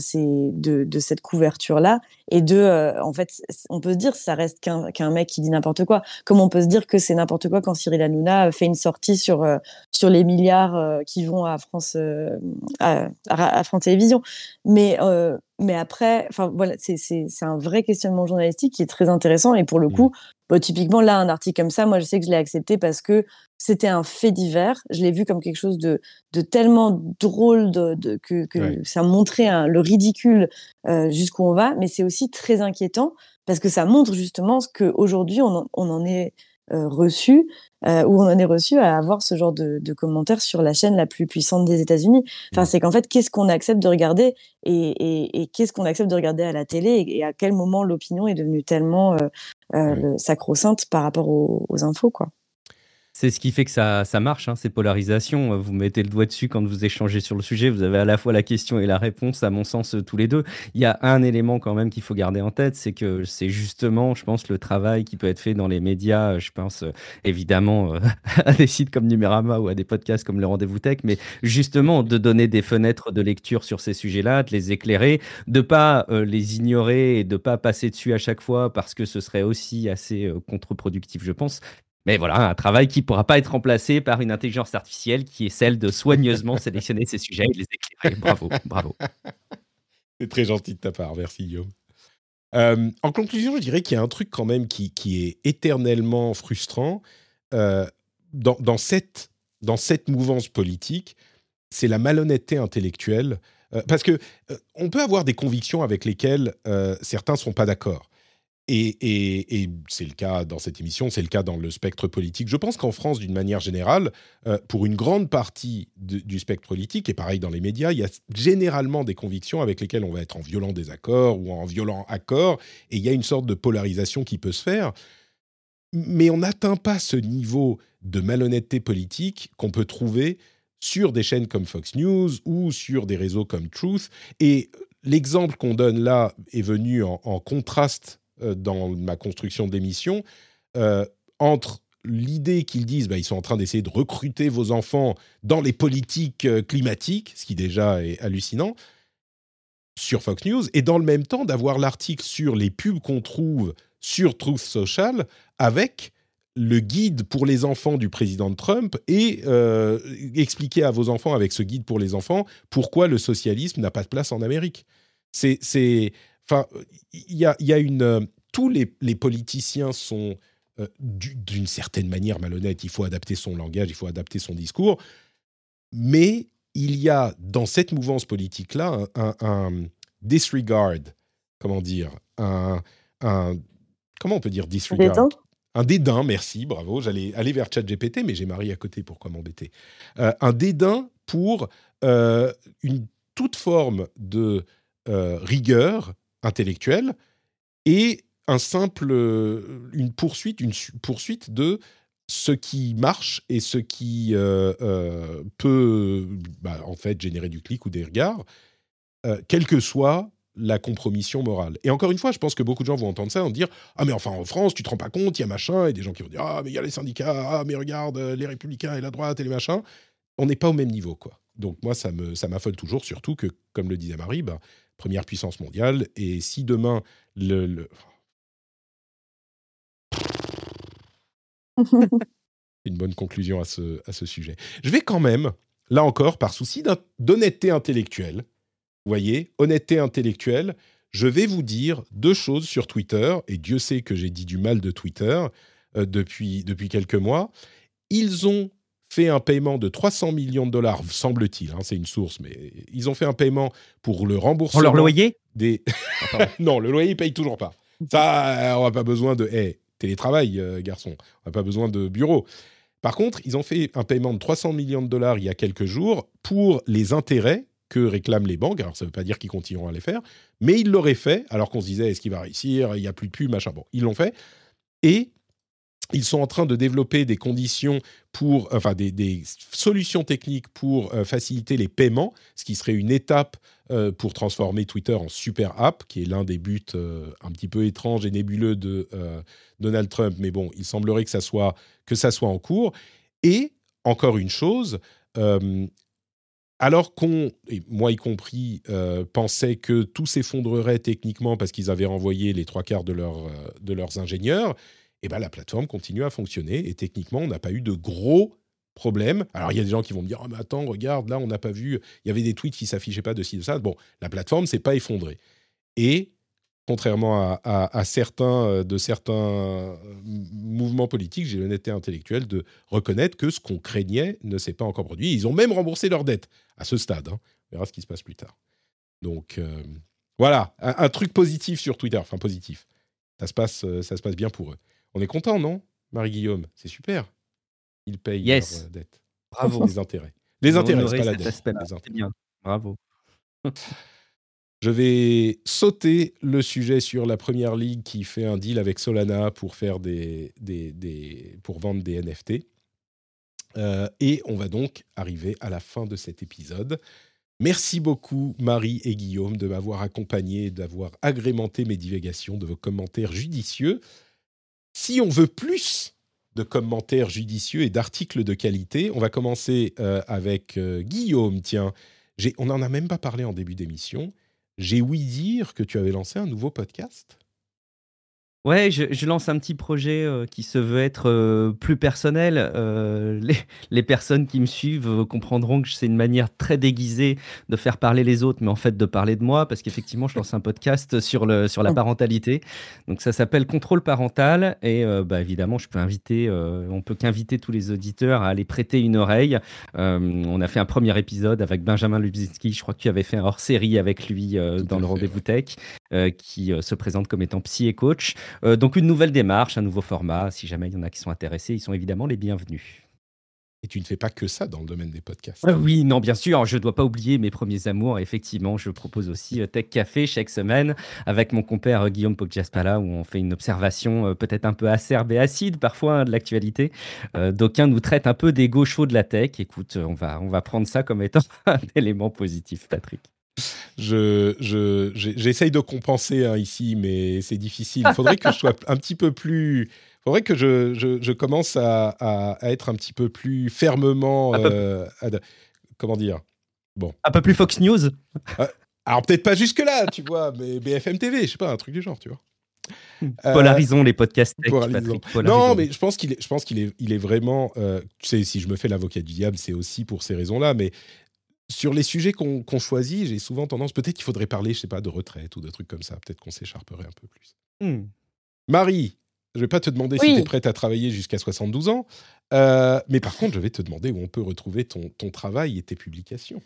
de, de cette couverture-là et de, euh, en fait, on peut se dire ça reste qu'un mec qui dit n'importe quoi, comme on peut se dire que c'est n'importe quoi quand Cyril Hanouna fait une sortie sur, euh, sur les milliards euh, qui vont à France, euh, à, à, France Télévisions. Mais, mais après, enfin voilà, c'est un vrai questionnement journalistique qui est très intéressant et pour le coup, bah, typiquement là, un article comme ça, moi je sais que je l'ai accepté parce que c'était un fait divers. Je l'ai vu comme quelque chose de, de tellement drôle de, de que, que ouais. ça montrait un, le ridicule euh, jusqu'où on va, mais c'est aussi très inquiétant parce que ça montre justement ce qu'aujourd'hui on, on en est euh, reçu, euh, où on en est reçu à avoir ce genre de, de, commentaires sur la chaîne la plus puissante des États-Unis. Enfin, c'est qu'en fait, qu'est-ce qu'on accepte de regarder et, et, et qu'est-ce qu'on accepte de regarder à la télé et, et à quel moment l'opinion est devenue tellement euh, sacro-sainte par rapport aux, aux infos, quoi. C'est ce qui fait que ça, ça marche, hein, ces polarisations. Vous mettez le doigt dessus quand vous échangez sur le sujet. Vous avez à la fois la question et la réponse, à mon sens, tous les deux. Il y a un élément quand même qu'il faut garder en tête, c'est que c'est justement, je pense, le travail qui peut être fait dans les médias. Je pense évidemment à des sites comme Numérama ou à des podcasts comme le Rendez-vous Tech, mais justement de donner des fenêtres de lecture sur ces sujets-là, de les éclairer, de pas euh, les ignorer et de pas passer dessus à chaque fois parce que ce serait aussi assez euh, contre-productif, je pense. Mais voilà, un travail qui ne pourra pas être remplacé par une intelligence artificielle qui est celle de soigneusement sélectionner ces sujets et de les éclairer. Bravo, bravo. C'est très gentil de ta part, merci Guillaume. Euh, en conclusion, je dirais qu'il y a un truc quand même qui, qui est éternellement frustrant euh, dans, dans, cette, dans cette mouvance politique, c'est la malhonnêteté intellectuelle. Euh, parce que on peut avoir des convictions avec lesquelles certains ne sont pas d'accord. Et, c'est le cas dans cette émission, c'est le cas dans le spectre politique. Je pense qu'en France, d'une manière générale, euh, pour une grande partie du spectre politique, et pareil dans les médias, il y a généralement des convictions avec lesquelles on va être en violent désaccord ou en violent accord, et il y a une sorte de polarisation qui peut se faire. Mais on n'atteint pas ce niveau de malhonnêteté politique qu'on peut trouver sur des chaînes comme Fox News ou sur des réseaux comme Truth. Et l'exemple qu'on donne là est venu en contraste dans ma construction d'émission euh, entre l'idée qu'ils disent bah, ils sont en train d'essayer de recruter vos enfants dans les politiques euh, climatiques, ce qui déjà est hallucinant, sur Fox News, et dans le même temps d'avoir l'article sur les pubs qu'on trouve sur Truth Social avec le guide pour les enfants du président Trump et expliquer à vos enfants avec ce guide pour les enfants pourquoi le socialisme n'a pas de place en Amérique. C'est Enfin, il y a, une. Euh, tous les, politiciens sont euh, d'une certaine manière malhonnêtes. Il faut adapter son langage, il faut adapter son discours. Mais il y a dans cette mouvance politique-là un, disregard, comment dire, un, comment on peut dire disregard? Dédain. Un dédain, merci, bravo. J'allais aller vers ChatGPT, mais j'ai Marie à côté, pourquoi m'embêter euh, Un dédain pour une toute forme de rigueur intellectuelle et un simple, euh, une poursuite, une poursuite de ce qui marche et ce qui euh, euh, peut bah, en fait générer du clic ou des regards, quelle que soit la compromission morale. Et encore une fois, je pense que beaucoup de gens vont entendre ça vont dire Ah, mais enfin, en France, tu te rends pas compte, il y a machin, et des gens qui vont dire Ah, mais il y a les syndicats, ah, mais regarde, les républicains et la droite et les machins. On n'est pas au même niveau, quoi. Donc, moi, ça m'affole ça toujours, surtout que, comme le disait Marie, bah, première puissance mondiale. Et si demain, le. Une bonne conclusion à ce, à ce sujet. Je vais quand même, là encore, par souci d'honnêteté intellectuelle, vous voyez, honnêteté intellectuelle, je vais vous dire deux choses sur Twitter, et Dieu sait que j'ai dit du mal de Twitter euh, depuis, depuis quelques mois. Ils ont fait un paiement de 300 millions de dollars, semble-t-il, hein, c'est une source, mais ils ont fait un paiement pour le remboursement. Pour leur loyer des... non, le loyer, ils payent toujours pas. Ça, on n'a pas besoin de hey, télétravail, euh, garçon. On n'a pas besoin de bureau. Par contre, ils ont fait un paiement de 300 millions de dollars il y a quelques jours pour les intérêts que réclament les banques. Alors, ça ne veut pas dire qu'ils continueront à les faire, mais ils l'auraient fait alors qu'on se disait est-ce qu'il va réussir? Il n'y a plus de pub, machin. Bon, ils l'ont fait. Et ils sont en train de développer des conditions pour, enfin des, solutions techniques pour euh, faciliter les paiements, ce qui serait une étape euh, pour transformer Twitter en super app, qui est l'un des buts euh, un petit peu étranges et nébuleux de Donald Trump. Mais bon, il semblerait que ça soit que ça soit en cours. Et encore une chose. alors qu'on, moi y compris, pensait que tout s'effondrerait techniquement parce qu'ils avaient renvoyé les trois quarts de, de leurs ingénieurs, et ben, la plateforme continue à fonctionner et techniquement, on n'a pas eu de gros problèmes. Alors, il y a des gens qui vont me dire, oh, mais attends, regarde, là, on n'a pas vu, il y avait des tweets qui s'affichaient pas de ci, de ça. Bon, la plateforme s'est pas effondrée. Et contrairement à, certains euh, de certains euh, mouvements politiques, j'ai l'honnêteté intellectuelle de reconnaître que ce qu'on craignait ne s'est pas encore produit. Ils ont même remboursé leurs dettes à ce stade. Hein. On verra ce qui se passe plus tard. Donc euh, voilà, un, truc positif sur Twitter, enfin positif. Ça se passe, ça se passe bien pour eux. On est content, non, Marie-Guillaume? C'est super. Ils payent yes. leurs dettes. Bravo. Les intérêts. Les intérêts, pas la dette. C'est bien. Bravo. Je vais sauter le sujet sur la première ligue qui fait un deal avec Solana pour faire des, des, pour vendre des NFT. Euh, et on va donc arriver à la fin de cet épisode. Merci beaucoup Marie et Guillaume de m'avoir accompagné, d'avoir agrémenté mes divagations, de vos commentaires judicieux. Si on veut plus de commentaires judicieux et d'articles de qualité, on va commencer euh, avec euh, Guillaume. Tiens, on n'en a même pas parlé en début d'émission. J'ai ouï dire que tu avais lancé un nouveau podcast. Ouais, je, lance un petit projet euh, qui se veut être euh, plus personnel. Euh, les, personnes qui me suivent comprendront que c'est une manière très déguisée de faire parler les autres, mais en fait de parler de moi, parce qu'effectivement, je lance un podcast sur, le, sur la parentalité. Donc ça s'appelle Contrôle parental, et bah, évidemment, je peux inviter, on peut qu'inviter tous les auditeurs à aller prêter une oreille. on a fait un premier épisode avec Benjamin Lubzinski, je crois que tu avais fait un hors-série avec lui dans le rendez-vous tech. Qui se présente comme étant psy et coach. donc une nouvelle démarche, un nouveau format. Si jamais il y en a qui sont intéressés, ils sont évidemment les bienvenus. Et tu ne fais pas que ça dans le domaine des podcasts. Euh, oui, non, bien sûr, je ne dois pas oublier mes premiers amours. Effectivement, je propose aussi euh, Tech Café chaque semaine avec mon compère euh, Guillaume Poggiaspala où on fait une observation peut-être un peu acerbe et acide parfois hein, de l'actualité. D'aucuns nous traitent un peu des gauchos de la tech. Écoute, on va, on va prendre ça comme étant un élément positif, Patrick. Je, j'essaye de compenser hein, ici, mais c'est difficile. Il faudrait que je sois un petit peu plus faudrait que je, je, commence à, à, être un petit peu plus fermement. Euh, comment dire? Bon. Un peu plus Fox News euh, Alors peut-être pas jusque-là, tu vois, mais BFM TV, je sais pas, un truc du genre, tu vois. Euh, polarisons les podcasts Non, mais je pense qu'il est, je pense qu'il est, il est vraiment. tu sais, si je me fais l'avocat du diable, c'est aussi pour ces raisons-là. Mais sur les sujets qu'on choisit, j'ai souvent tendance. Peut-être qu'il faudrait parler, je sais pas, de retraite ou de trucs comme ça. Peut-être qu'on s'écharperait un peu plus. Hmm. Marie, je vais pas te demander si tu es prête à travailler jusqu'à 72 ans, euh, mais par contre, je vais te demander où on peut retrouver ton, ton travail et tes publications.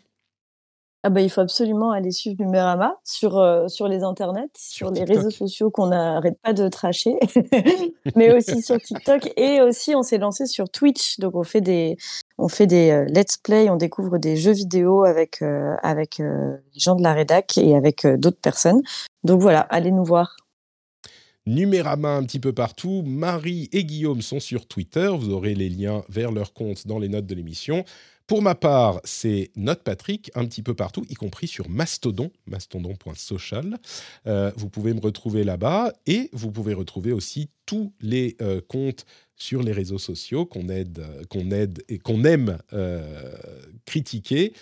Ah bah, il faut absolument aller suivre Numérama sur, euh, sur les internets, sur, les réseaux sociaux qu'on n'arrête pas de tracher, mais aussi sur TikTok. Et aussi, on s'est lancé sur Twitch. Donc, on fait des, on fait des euh, let's play, on découvre des jeux vidéo avec, avec les gens de la rédac et avec d'autres personnes. Donc voilà, allez nous voir. Numérama un petit peu partout. Marie et Guillaume sont sur Twitter. Vous aurez les liens vers leur compte dans les notes de l'émission. Pour ma part, c'est Note Patrick un petit peu partout, y compris sur Mastodon, mastodon.social. Euh, vous pouvez me retrouver là-bas et vous pouvez retrouver aussi tous les euh, comptes sur les réseaux sociaux qu'on aide, euh, qu'on aide et qu'on aime critiquer.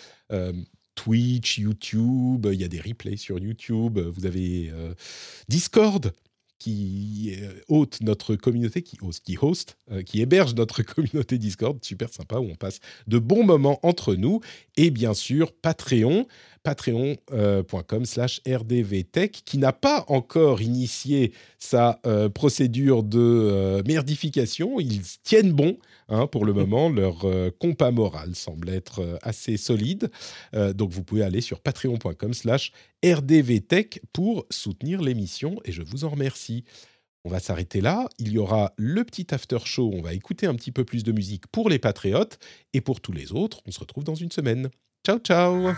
Twitch, YouTube, il y a des replays sur YouTube, vous avez Discord qui hôte notre communauté, qui host, qui, host, euh, qui héberge notre communauté Discord, super sympa, où on passe de bons moments entre nous, et bien sûr Patreon, patreon.com slash rdvtech, qui n'a pas encore initié sa euh, procédure de euh, merdification. Ils tiennent bon hein, pour le moment. Leur euh, compas moral semble être assez solide. donc vous pouvez aller sur patreon.com slash rdvtech pour soutenir l'émission et je vous en remercie. On va s'arrêter là. Il y aura le petit after show. On va écouter un petit peu plus de musique pour les patriotes et pour tous les autres. On se retrouve dans une semaine. Ciao, ciao